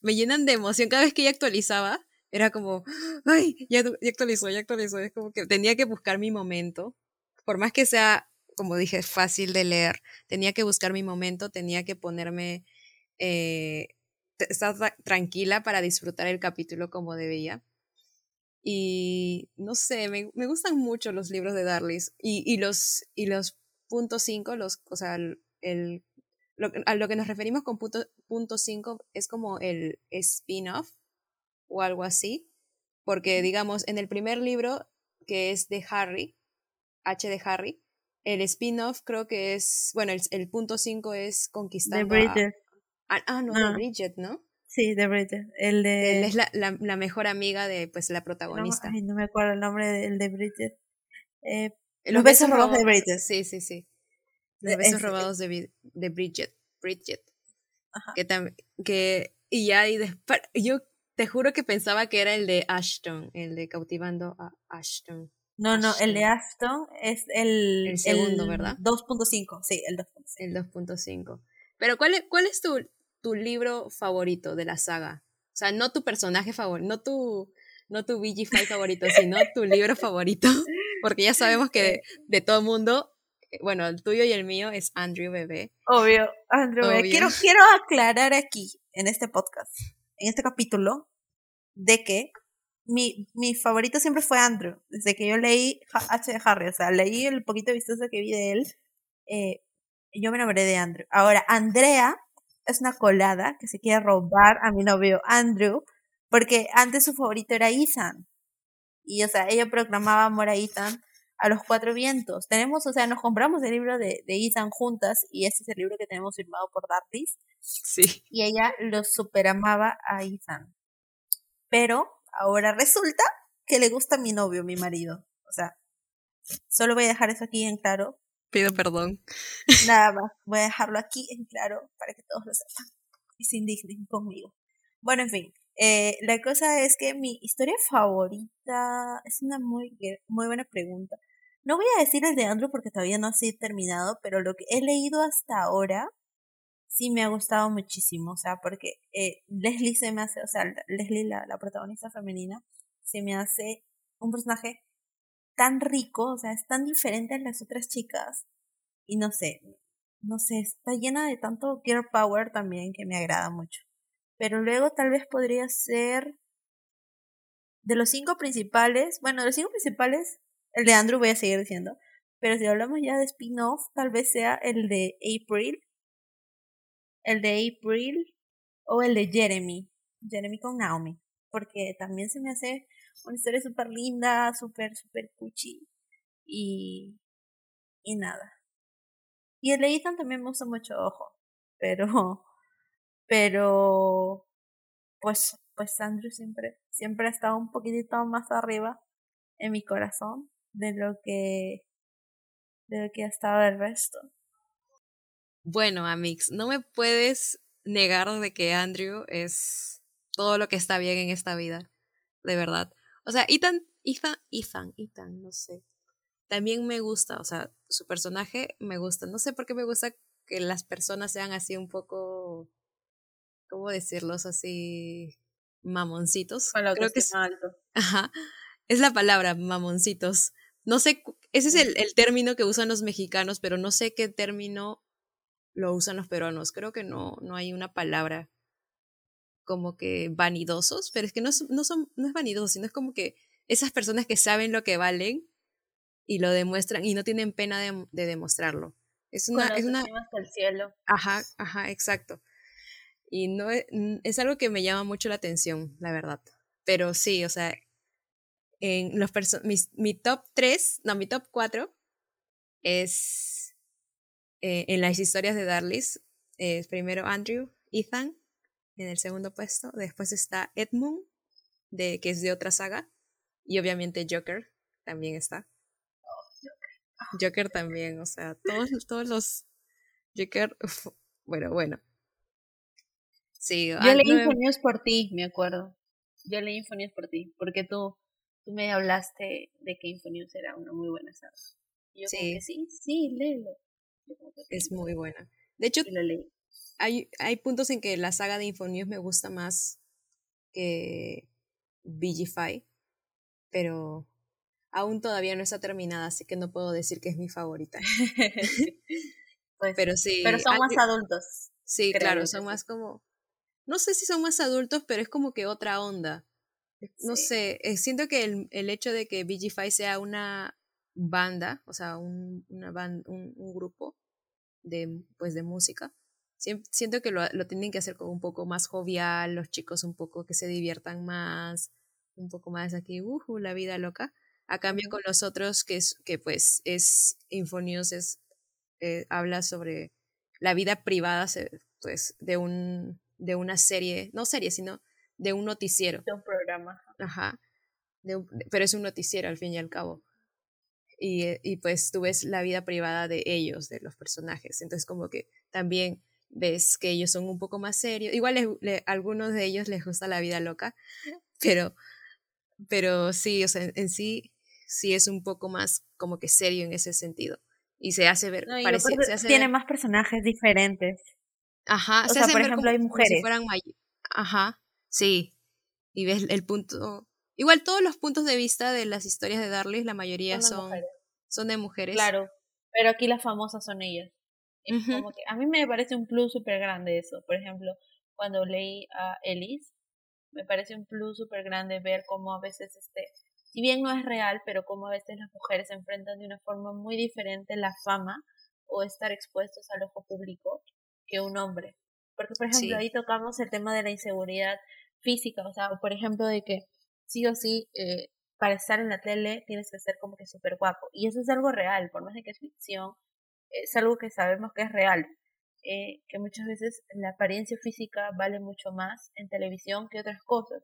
me llenan de emoción cada vez que ella actualizaba. Era como, ay, ya, ya actualizó, ya actualizó. Es como que tenía que buscar mi momento. Por más que sea, como dije, fácil de leer, tenía que buscar mi momento, tenía que ponerme, eh, estar tranquila para disfrutar el capítulo como debía. Y no sé, me, me gustan mucho los libros de Darlis. Y, y los, y los puntos 5, los, o sea, el a lo que nos referimos con punto, punto 5 es como el spin-off o algo así, porque digamos, en el primer libro, que es de Harry, H de Harry, el spin-off creo que es, bueno, el, punto 5 es conquistando de Bridget. Ah, no, de ah. Bridget, ¿no? Sí, de Bridget. El de... Él es la, la, mejor amiga de pues la protagonista. No, no me acuerdo el nombre del de Bridget. Eh, los, besos, robados de Bridget. Sí, sí, sí. Los besos robados de, de Bridget. Bridget. Que también, que, y ya, y después, yo te juro que pensaba que era el de Ashton, el de cautivando a Ashton. No, no, el de Ashton es el, el segundo, ¿verdad? 2.5, sí, el 2.5. El 2.5. Pero ¿cuál es, cuál es tu, tu libro favorito de la saga? O sea, no tu personaje favorito, no tu, no tu VG5 favorito, sino tu libro favorito. Porque ya sabemos que de, todo mundo bueno, el tuyo y el mío es Andrew Bebé. Obvio, Andrew Bebé. Quiero, quiero aclarar aquí, en este podcast, en este capítulo, de que mi, mi favorito siempre fue Andrew. Desde que yo leí H de Harry, o sea, leí el poquito vistoso que vi de él, eh, yo me enamoré de Andrew. Ahora, Andrea es una colada que se quiere robar a mi novio Andrew, porque antes su favorito era Ethan. Y, o sea, ella proclamaba amor a Ethan a los cuatro vientos. Tenemos, o sea, nos compramos el libro de, de Ethan juntas y este es el libro que tenemos firmado por Dartis. Sí. Y ella lo superamaba a Ethan. Pero ahora resulta que le gusta a mi novio, mi marido. O sea, solo voy a dejar eso aquí en claro. Pido perdón. Nada más, voy a dejarlo aquí en claro para que todos lo sepan y se indignen conmigo. Bueno, en fin, eh, la cosa es que mi historia favorita es una muy, muy buena pregunta. No voy a decir el de Andrew porque todavía no he terminado, pero lo que he leído hasta ahora sí me ha gustado muchísimo. O sea, porque eh, Leslie se me hace, o sea, Leslie, la, la protagonista femenina, se me hace un personaje tan rico, o sea, es tan diferente a las otras chicas. Y no sé, no sé, está llena de tanto girl power también que me agrada mucho. Pero luego tal vez podría ser de los cinco principales, bueno, de los cinco principales el de Andrew voy a seguir diciendo. Pero si hablamos ya de spin-off, tal vez sea el de April. El de April. O el de Jeremy. Jeremy con Naomi. Porque también se me hace una historia súper linda, súper, súper cuchi. Y. Y nada. Y el Ethan también me gusta mucho, ojo. Pero. Pero. Pues. Pues Andrew siempre. Siempre ha estado un poquitito más arriba en mi corazón de lo que de lo que ha estado el resto. Bueno, Amix, no me puedes negar de que Andrew es todo lo que está bien en esta vida, de verdad. O sea, Ethan, Ethan, Ethan, Ethan, no sé. También me gusta, o sea, su personaje me gusta. No sé por qué me gusta que las personas sean así un poco, ¿cómo decirlos? Así mamoncitos. Creo que es alto. Ajá. Es la palabra, mamoncitos. No sé, ese es el, el, término que usan los mexicanos, pero no sé qué término lo usan los peruanos. Creo que no, no hay una palabra como que vanidosos, pero es que no, no, son, no es vanidoso, sino es como que esas personas que saben lo que valen y lo demuestran y no tienen pena de, de demostrarlo. Es una, es una... el cielo. Ajá, ajá, exacto. Y no es, es algo que me llama mucho la atención, la verdad. Pero sí, o sea, en los mi top 3, no, mi top 4 es eh, en las historias de Darlis, es primero Andrew, Ethan, en el segundo puesto. Después está Edmund, de, que es de otra saga. Y obviamente Joker también está. Joker también, o sea, todos, todos los Joker, bueno, bueno. Sí, Yo leí Infonius por ti, me acuerdo. Yo leí Infonius por ti, porque tú, tú me hablaste de que Infonius era una muy buena saga. yo sí. sí, sí, léelo. Es muy buena. De hecho, Hay, hay puntos en que la saga de Infonews me gusta más que Vigify, pero aún todavía no está terminada, así que no puedo decir que es mi favorita. pues, pero sí. Pero son más adultos. Sí, claro, son más como no sé si son más adultos, pero es como que otra onda. No sé, eh, siento que el, el, hecho de que BG5 sea una banda, o sea, un, una un, un, grupo de, pues, de música, siento que lo, lo, tienen que hacer como un poco más jovial, los chicos un poco que se diviertan más, un poco más aquí, uh, la vida loca. A cambio con los otros, que, es, que pues es Infonews, es, eh, habla sobre la vida privada pues, de un de una serie, no serie, sino de un noticiero. De un programa. Ajá. pero es un noticiero al fin y al cabo. Y, eh, y, pues tú ves la vida privada de ellos, de los personajes. Entonces como que también ves que ellos son un poco más serios. Igual a algunos de ellos les gusta la vida loca, pero, pero sí, o sea, en, sí, sí es un poco más como que serio en ese sentido. Y se hace ver. tiene más personajes diferentes. Ajá, o sea, por ejemplo, hay mujeres. Ajá, sí. Y ves el punto. Igual todos los puntos de vista de las historias de Darlis, la mayoría son, son, de, mujeres. Claro, pero aquí las famosas son ellas. Como que a mí me parece un plus súper grande eso. Por ejemplo, cuando leí a Elise, me parece un plus súper grande ver cómo a veces, este, si bien no es real, pero cómo a veces las mujeres se enfrentan de una forma muy diferente la fama o estar expuestos al ojo público que un hombre. Porque, por ejemplo, ahí tocamos el tema de la inseguridad física, o sea, por ejemplo, de que sí o sí, eh, para estar en la tele tienes que ser como que súper guapo. Y eso es algo real, por más de que es ficción, es algo que sabemos que es real. Eh, que muchas veces la apariencia física vale mucho más en televisión que otras cosas.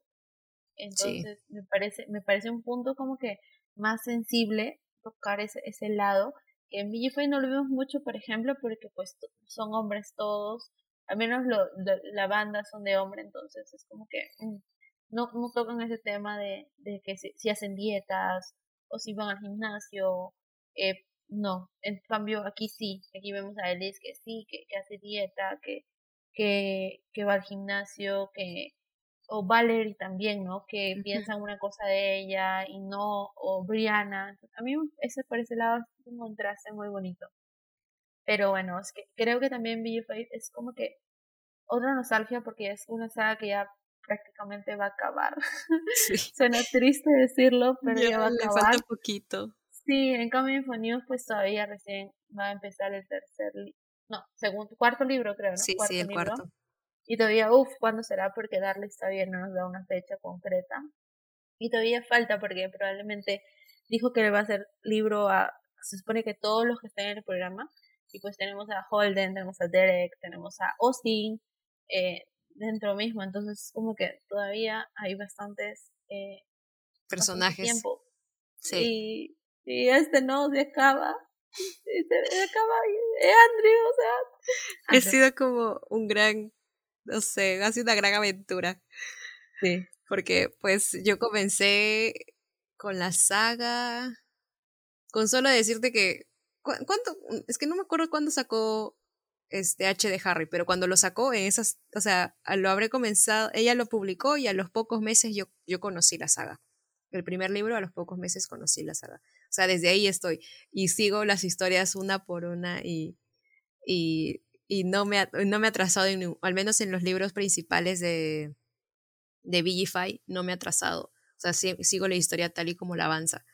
Entonces, me, parece, me parece un punto como que más sensible tocar ese, ese lado que en VGFI no lo vemos mucho, por ejemplo, porque pues son hombres todos, al menos lo, la banda son de hombre, entonces es como que mm, no, no tocan ese tema de, de que si, hacen dietas o si van al gimnasio, eh, no, en cambio aquí sí, aquí vemos a Elise que sí, que, que hace dieta, que, que, que va al gimnasio, que o Valerie también, ¿no? Que piensan una cosa de ella y no, o Brianna. A mí ese por ese lado es un contraste muy bonito. Pero bueno, es que creo que también BG es como que otra nostalgia porque es una saga que ya prácticamente va a acabar. Sí. Suena triste decirlo, pero ya, va a acabar. falta poquito. Sí, en cambio Infonews pues todavía recién va a empezar el tercer, no, segundo, cuarto libro creo, ¿no? Sí, sí, el cuarto. Y todavía, uff, ¿cuándo será? Porque darle está bien, no nos da una fecha concreta. Y todavía falta porque probablemente dijo que le va a hacer libro a, se supone que todos los que están en el programa, y pues tenemos a Holden, tenemos a Derek, tenemos a Austin, eh, dentro mismo, entonces como que todavía hay bastantes eh, personajes. Tiempo. Sí. Y, y, este no se acaba. se, acaba Andrew, o sea. Ha sido como un gran no sé, ha sido una gran aventura. Sí. Porque pues yo comencé con la saga, con solo decirte que, ¿cuánto? Es que no me acuerdo cuándo sacó este H de Harry, pero cuando lo sacó en esas, o sea, lo habré comenzado, ella lo publicó y a los pocos meses yo, yo conocí la saga. El primer libro a los pocos meses conocí la saga. O sea, desde ahí estoy y sigo las historias una por una y, y y no me ha, no me ha atrasado, al menos en los libros principales de, de Vigify, no me ha atrasado. O sea, sigo la historia tal y como la avanza.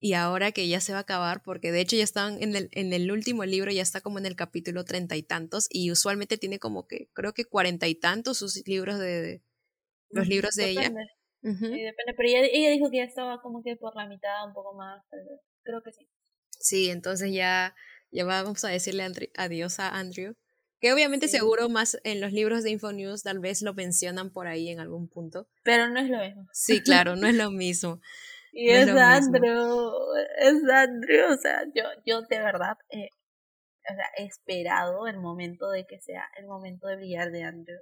Y ahora que ya se va a acabar, porque de hecho ya están en el, en el último libro, ya está como en el capítulo treinta y tantos, y usualmente tiene como que, creo que cuarenta y tantos sus libros de, los libros de ella. Sí, depende, pero ella, ella, dijo que ya estaba como que por la mitad, un poco más, creo que sí. Sí, entonces ya ya vamos a decirle adiós a Andrew. Que obviamente seguro más en los libros de Infonews tal vez lo mencionan por ahí en algún punto. Pero no es lo mismo. Sí, claro, no es lo mismo. y es, Andrew, es Andrew, o sea, yo, yo de verdad eh, o sea, he esperado el momento de que sea el momento de brillar de Andrew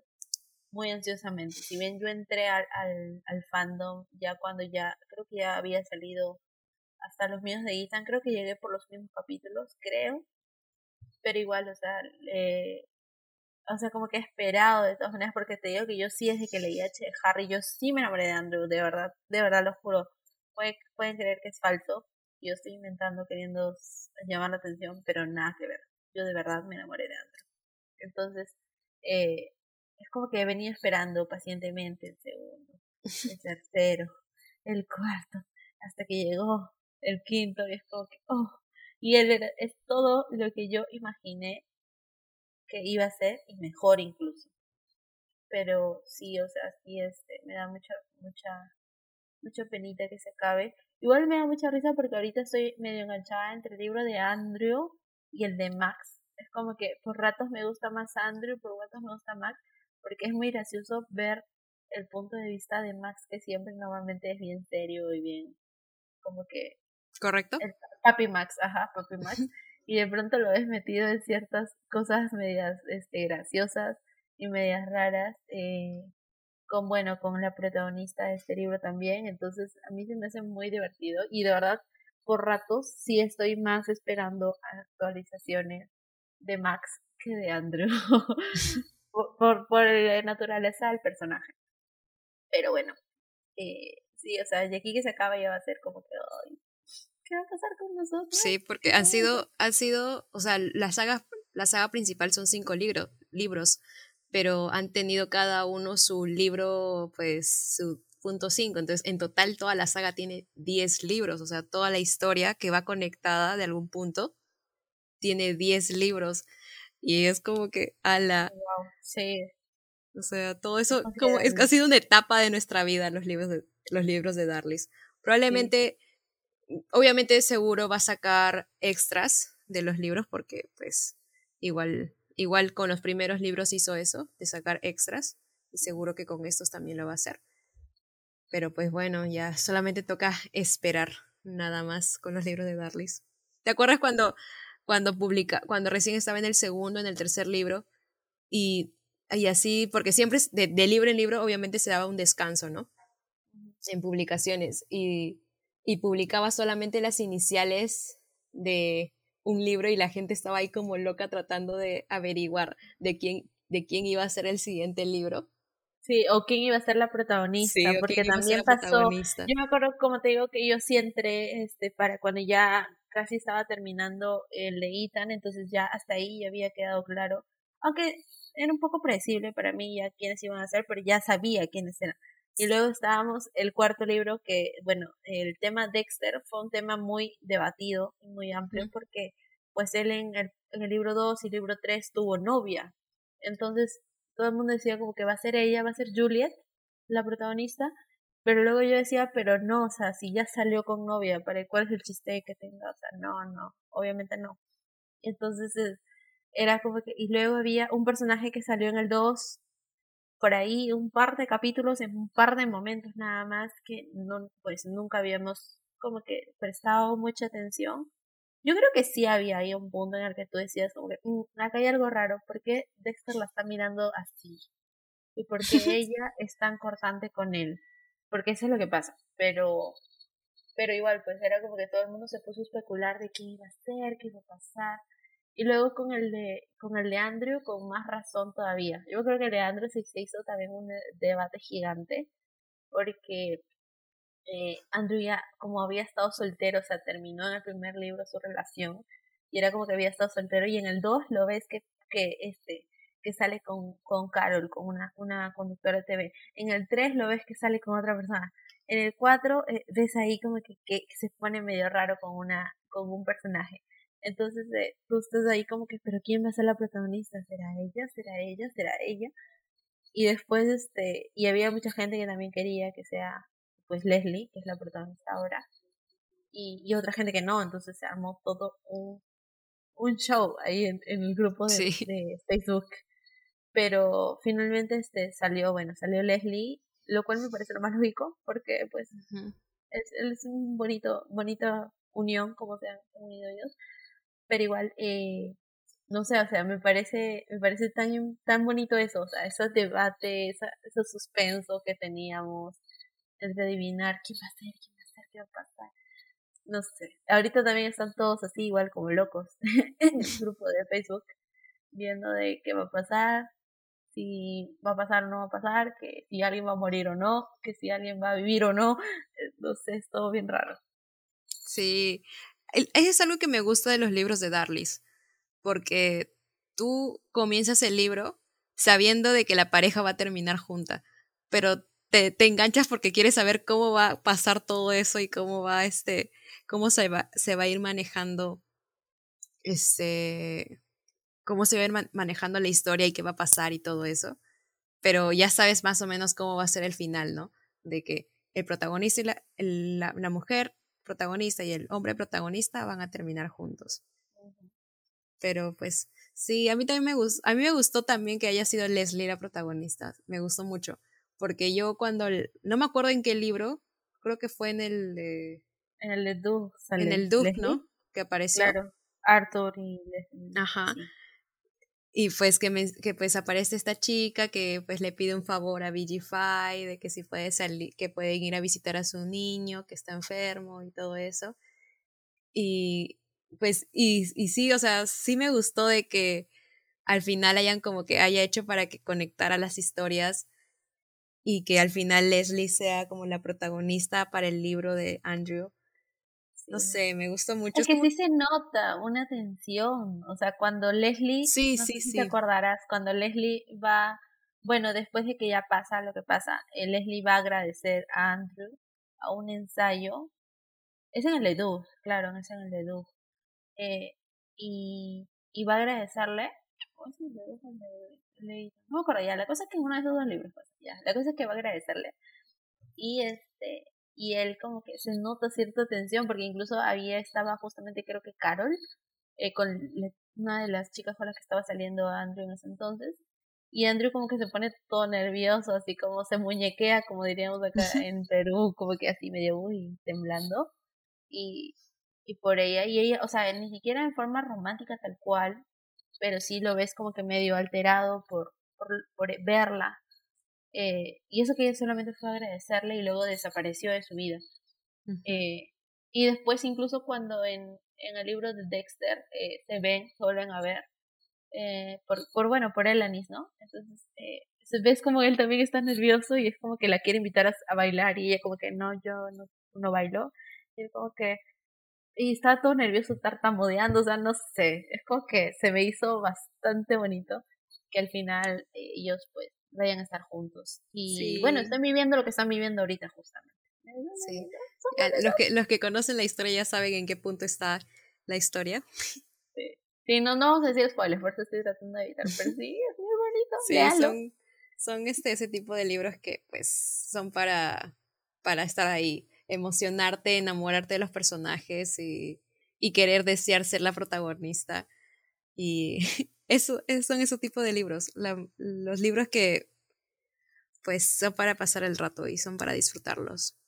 muy ansiosamente. Si bien yo entré al, al, al fandom ya cuando ya, creo que ya había salido hasta los míos de Ethan, creo que llegué por los mismos capítulos, creo, pero igual, o sea, o sea, como que he esperado de todas maneras, porque te digo que yo sí desde que leí H. Harry, yo sí me enamoré de Andrew, de verdad, de verdad lo juro. pueden creer que es falso, yo estoy inventando, queriendo llamar la atención, pero nada que ver. Yo de verdad me enamoré de Andrew. Entonces, eh, es como que venido esperando pacientemente el segundo, el tercero, el cuarto, hasta que llegó el quinto y es como que, oh, y él era, es todo lo que yo imaginé que iba a ser y mejor incluso. Pero sí, o sea, sí, este, me da mucha, mucha, mucha penita que se acabe. Igual me da mucha risa porque ahorita estoy medio enganchada entre el libro de Andrew y el de Max. Es como que por ratos me gusta más Andrew, por ratos me gusta Max, porque es muy gracioso ver el punto de vista de Max, que siempre normalmente es bien serio y bien, como que... ¿Correcto? Papi Max, ajá, Papi Max. y de pronto lo ves metido en ciertas cosas medias este, graciosas y medias raras. Eh, con bueno con la protagonista de este libro también entonces a mí se me hace muy divertido y de verdad por ratos sí estoy más esperando actualizaciones de Max que de Andrew por, por, la naturaleza del personaje. Pero bueno, eh, sí, o sea, de aquí que se acaba ya va a ser como que, ¿qué va a pasar con nosotros? Sí, porque han sido, han sido, o sea, la saga, la saga principal son cinco libros, libros, pero han tenido cada uno su libro, pues, su punto cinco. Entonces, en total, toda la saga tiene diez libros, o sea, toda la historia que va conectada de algún punto tiene diez libros. Y es como que, a la... sí. O sea, todo eso como es, ha sido una etapa de nuestra vida los libros de, los libros de Darlis. Probablemente, obviamente seguro va a sacar extras de los libros porque pues igual, igual con los primeros libros hizo eso, de sacar extras. Y seguro que con estos también lo va a hacer. Pero pues bueno, ya solamente toca esperar nada más con los libros de Darlis. ¿Te acuerdas cuando cuando publica, cuando recién estaba en el segundo, en el tercer libro, y, y así, porque siempre de, de, libro en libro obviamente se daba un descanso, ¿no? En publicaciones, y, y publicaba solamente las iniciales de un libro y la gente estaba ahí como loca tratando de averiguar de quién, de quién iba a ser el siguiente libro. Sí, o quién iba a ser la protagonista, porque también pasó. Yo me acuerdo, como te digo, que yo sí entré este, para cuando ya casi estaba terminando el de Ethan, entonces ya hasta ahí ya había quedado claro. Aunque era un poco predecible para mí ya quiénes iban a ser, pero ya sabía quiénes eran. Y luego estábamos el cuarto libro que, bueno, el tema Dexter fue un tema muy debatido y muy amplio porque pues él en el, en el libro 2 y libro 3 tuvo novia. Entonces todo el mundo decía como que va a ser ella, va a ser Juliet, la protagonista, pero luego yo decía, pero no, o sea, si ya salió con novia, ¿para cuál es el chiste que tenga? O sea, no, no, obviamente no. Entonces era como que, y luego había un personaje que salió en el 2, por ahí un par de capítulos, en un par de momentos nada más, que no, pues nunca habíamos como que prestado mucha atención. Yo creo que sí había ahí un punto en el que tú decías, como que, mm, acá hay algo raro, ¿por qué Dexter la está mirando así? ¿Y por qué ella es tan cortante con él? Porque eso es lo que pasa, pero pero igual pues era como que todo el mundo se puso a especular de qué iba a ser, qué iba a pasar. Y luego con el de con el de Andrew con más razón todavía. Yo creo que el de Andrew se hizo también un debate gigante porque eh, Andrew ya como había estado soltero, o sea, terminó en el primer libro su relación y era como que había estado soltero y en el 2 lo ves que que este que sale con, con Carol, con una, una conductora de TV. En el 3 lo ves que sale con otra persona. En el 4 eh, ves ahí como que, que, se pone medio raro con, una, con un personaje. Entonces eh, tú estás ahí como que, pero ¿quién va a ser la protagonista? ¿Será ella? ¿Será ella? ¿Será ella? Y después, este, y había mucha gente que también quería que sea, pues Leslie, que es la protagonista ahora, y, y otra gente que no, entonces se armó todo un, un show ahí en, el grupo de, de, Facebook. Pero finalmente este salió, bueno, salió Leslie, lo cual me parece lo más lógico, porque pues es, es un bonito, bonita unión como se han unido ellos. Pero igual, eh, no sé, o sea, me parece, me parece tan, tan bonito eso, o sea, ese debate, esa, ese suspenso que teníamos, el de adivinar qué va a ser, qué va a ser, qué va a pasar. No sé, ahorita también están todos así, igual como locos, en el grupo de Facebook, viendo de qué va a pasar, si va a pasar o no va a pasar, que alguien va a morir o no, que si alguien va a vivir o no, eh, no sé, es todo bien raro. Sí, eso es algo que me gusta de los libros de Darlis porque tú comienzas el libro sabiendo de que la pareja va a terminar junta, pero te, te, enganchas porque quieres saber cómo va a pasar todo eso y cómo va este, cómo se va, se va a ir manejando, este, cómo se va a ir manejando la historia y qué va a pasar y todo eso. Pero ya sabes más o menos cómo va a ser el final, ¿no? De que el protagonista y la, la, la mujer protagonista y el hombre protagonista van a terminar juntos. Pero pues sí, a mí también me gustó, a mí me gustó también que haya sido Leslie la protagonista, me gustó mucho, porque yo cuando, no me acuerdo en qué libro, creo que fue en el de... En el de Doug. En el Doug, ¿no? Que apareció. Claro, Arthur y Leslie. Ajá. Y pues que, me, que pues aparece esta chica que pues le pide un favor a Vigify de que si puede salir, que pueden ir a visitar a su niño que está enfermo y todo eso. Y, pues, y, y sí, o sea, sí me gustó de que al final hayan como que haya hecho para que conectara las historias y que al final Leslie sea como la protagonista para el libro de Andrew. No sé, me gustó mucho. Es que sí se nota una tensión, o sea, cuando Leslie, sí, sí, sí. te acordarás, cuando Leslie va, bueno, después de que ya pasa lo que pasa, eh, Leslie va a agradecer a Andrew a un ensayo, es en el de Doug, claro, es en el de Doug, eh, y, y va a agradecerle. No me acuerdo ya, la cosa es que en uno de esos dos libros, pues, ya, la cosa es que va a agradecerle. Y este, y él como que se nota cierta tensión, porque incluso había, estaba justamente creo que Carol, eh, con una de las chicas con las que estaba saliendo Andrew en ese entonces, y Andrew como que se pone todo nervioso, así como se muñequea, como diríamos acá en Perú, como que así medio uy, temblando, y, y por ella, y ella, o sea, ni siquiera en forma romántica tal cual, pero sí lo ves como que medio alterado por, por, por verla. Eh, y eso que ella solamente fue agradecerle y luego desapareció de su vida. eh, y después incluso cuando en, en el libro de Dexter eh, se ven, se vuelven a ver, eh, por, por, bueno, por Elanis, ¿no? Entonces, eh, ves como él también está nervioso y es como que la quiere invitar a, a bailar y ella como que no, yo no, no bailo. Y es como que y estaba todo nervioso, tartamudeando, o sea, no sé, es como que se me hizo bastante bonito que al final eh, ellos pues vayan a estar juntos. Y bueno, están viviendo lo que están viviendo ahorita justamente. Sí. Los que, los que conocen la historia ya saben en qué punto está la historia. Sí, sí no, no vamos a decir spoilers, por eso estoy tratando de evitar, pero sí, es muy bonito. Sí, son, son este, ese tipo de libros que pues son para, para estar ahí emocionarte, enamorarte de los personajes y, y querer desear ser la protagonista. Y eso, son esos tipos de libros, los libros que pues son para pasar el rato y son para disfrutarlos.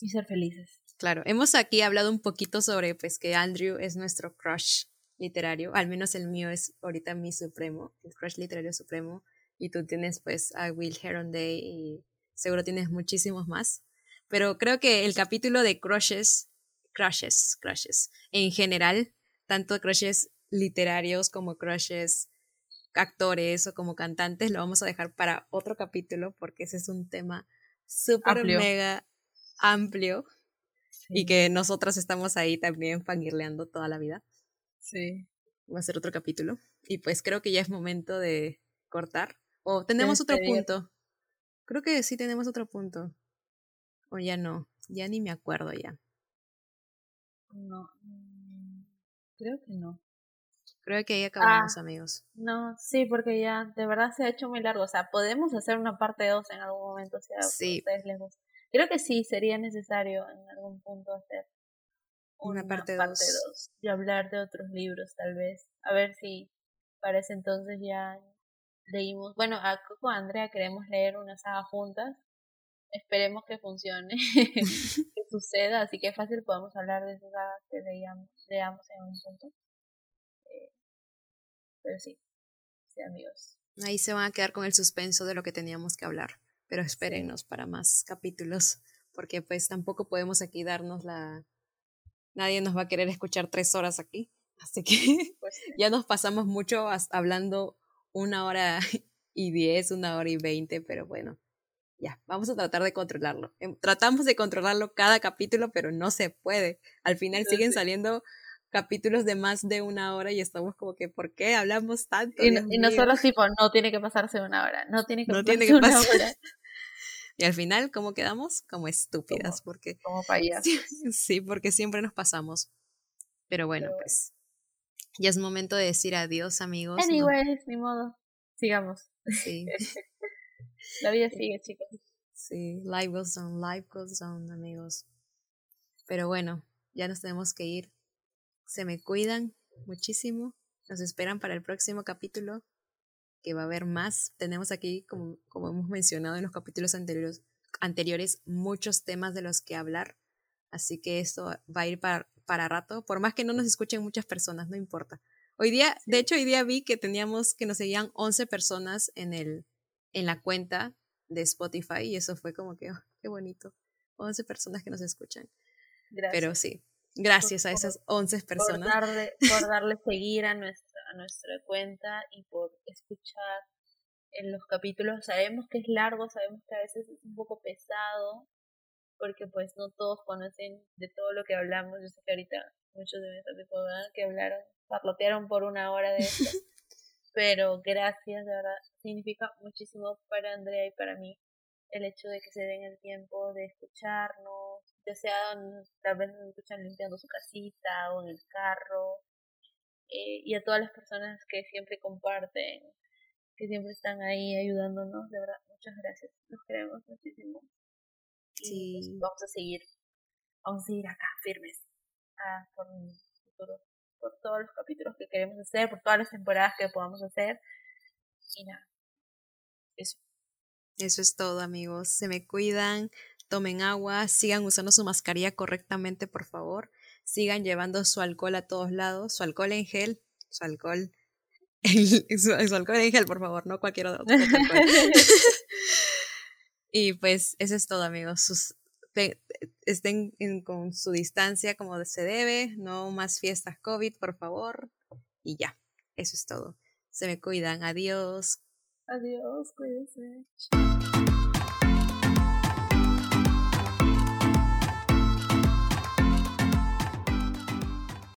Y ser felices. Claro, hemos aquí hablado un poquito sobre pues que Andrew es nuestro crush literario, al menos el mío es ahorita mi supremo, el crush literario supremo, y tú tienes pues a Will Day y seguro tienes muchísimos más pero creo que el capítulo de crushes, crushes, crushes, en general, tanto crushes literarios como crushes actores o como cantantes, lo vamos a dejar para otro capítulo porque ese es un tema súper mega amplio y que nosotras estamos ahí también fangirleando toda la vida. Sí. Va a ser otro capítulo. Y pues creo que ya es momento de cortar. O tenemos otro punto. Creo que sí tenemos otro punto. O ya no, ya ni me acuerdo ya. No, mm, creo que no. Creo que ahí acabamos, ah, amigos. No, sí, porque ya de verdad se ha hecho muy largo. O sea, podemos hacer una parte 2 en algún momento si a ustedes les gusta. Creo que sí, sería necesario en algún punto hacer una, parte 2 y hablar de otros libros tal vez. A ver si para ese entonces ya leímos, bueno, a Coco Andrea queremos leer una saga juntas. Esperemos que funcione, que suceda, así que fácil podemos hablar de esas sagas que leíamos, leamos en un punto. Pero sí, sí amigos. Ahí se van a quedar con el suspenso de lo que teníamos que hablar, pero espérenos para más capítulos, porque pues tampoco podemos aquí darnos la... Nadie nos va a querer escuchar tres horas aquí, así que pues ya nos pasamos mucho hablando una hora y diez, una hora y veinte, pero bueno, ya, vamos a tratar de controlarlo. Em, tratamos de controlarlo cada capítulo, pero no se puede. Al final siguen saliendo capítulos de más de una hora y estamos como que, ¿por qué hablamos tanto? Y, nosotros tipo, no tiene que pasarse una hora, no tiene que pasarse una hora. Y al final, ¿cómo quedamos? Como estúpidas, porque... Como payasos. Sí, porque siempre nos pasamos. Pero bueno, pues ya es momento de decir adiós, amigos. Anyways, ni modo. Sigamos. Sí. La vida sigue, chicos. Sí, life goes on, life goes on, amigos. Pero bueno, ya nos tenemos que ir. Se me cuidan muchísimo. Nos esperan para el próximo capítulo, que va a haber más. Tenemos aquí, como, como hemos mencionado en los capítulos anteriores, anteriores, muchos temas de los que hablar. Así que esto va a ir para, para rato, por más que no nos escuchen muchas personas, no importa. Hoy día, de hecho, hoy día vi que teníamos, que nos seguían 11 personas en, el, en la cuenta de Spotify y eso fue como que, oh, qué bonito. 11 personas que nos escuchan. Gracias. Pero sí, gracias a esas 11 personas. Por darle, por darle seguir a nuestra, a nuestra cuenta y por escuchar en los capítulos. Sabemos que es largo, sabemos que a veces es un poco pesado, porque pues no todos conocen de todo lo que hablamos. Yo sé que ahorita muchos de de que hablaron, parlotearon por una hora de esto. pero gracias, de verdad, significa muchísimo para Andrea y para mí el hecho de que se den el tiempo de escucharnos, ya sea tal vez escuchan limpiando su casita o en el carro, eh, y a todas las personas que siempre comparten, que siempre están ahí ayudándonos, de verdad, muchas gracias, los queremos muchísimo. Sí. Pues, vamos a seguir, vamos a seguir acá, firmes, ah, por futuro, por todos los capítulos que queremos hacer, por todas las temporadas que podamos hacer. Y nada, eso. Eso es todo, amigos. Se me cuidan, tomen agua, sigan usando su mascarilla correctamente, por favor. Sigan llevando su alcohol a todos lados, su alcohol en gel, su alcohol, su, alcohol en gel, por favor, no cualquier otro. Y pues eso es todo, amigos. Estén con su distancia como se debe, no más fiestas COVID, por favor. Y ya, eso es todo. Se me cuidan. Adiós. Adiós, cuídense.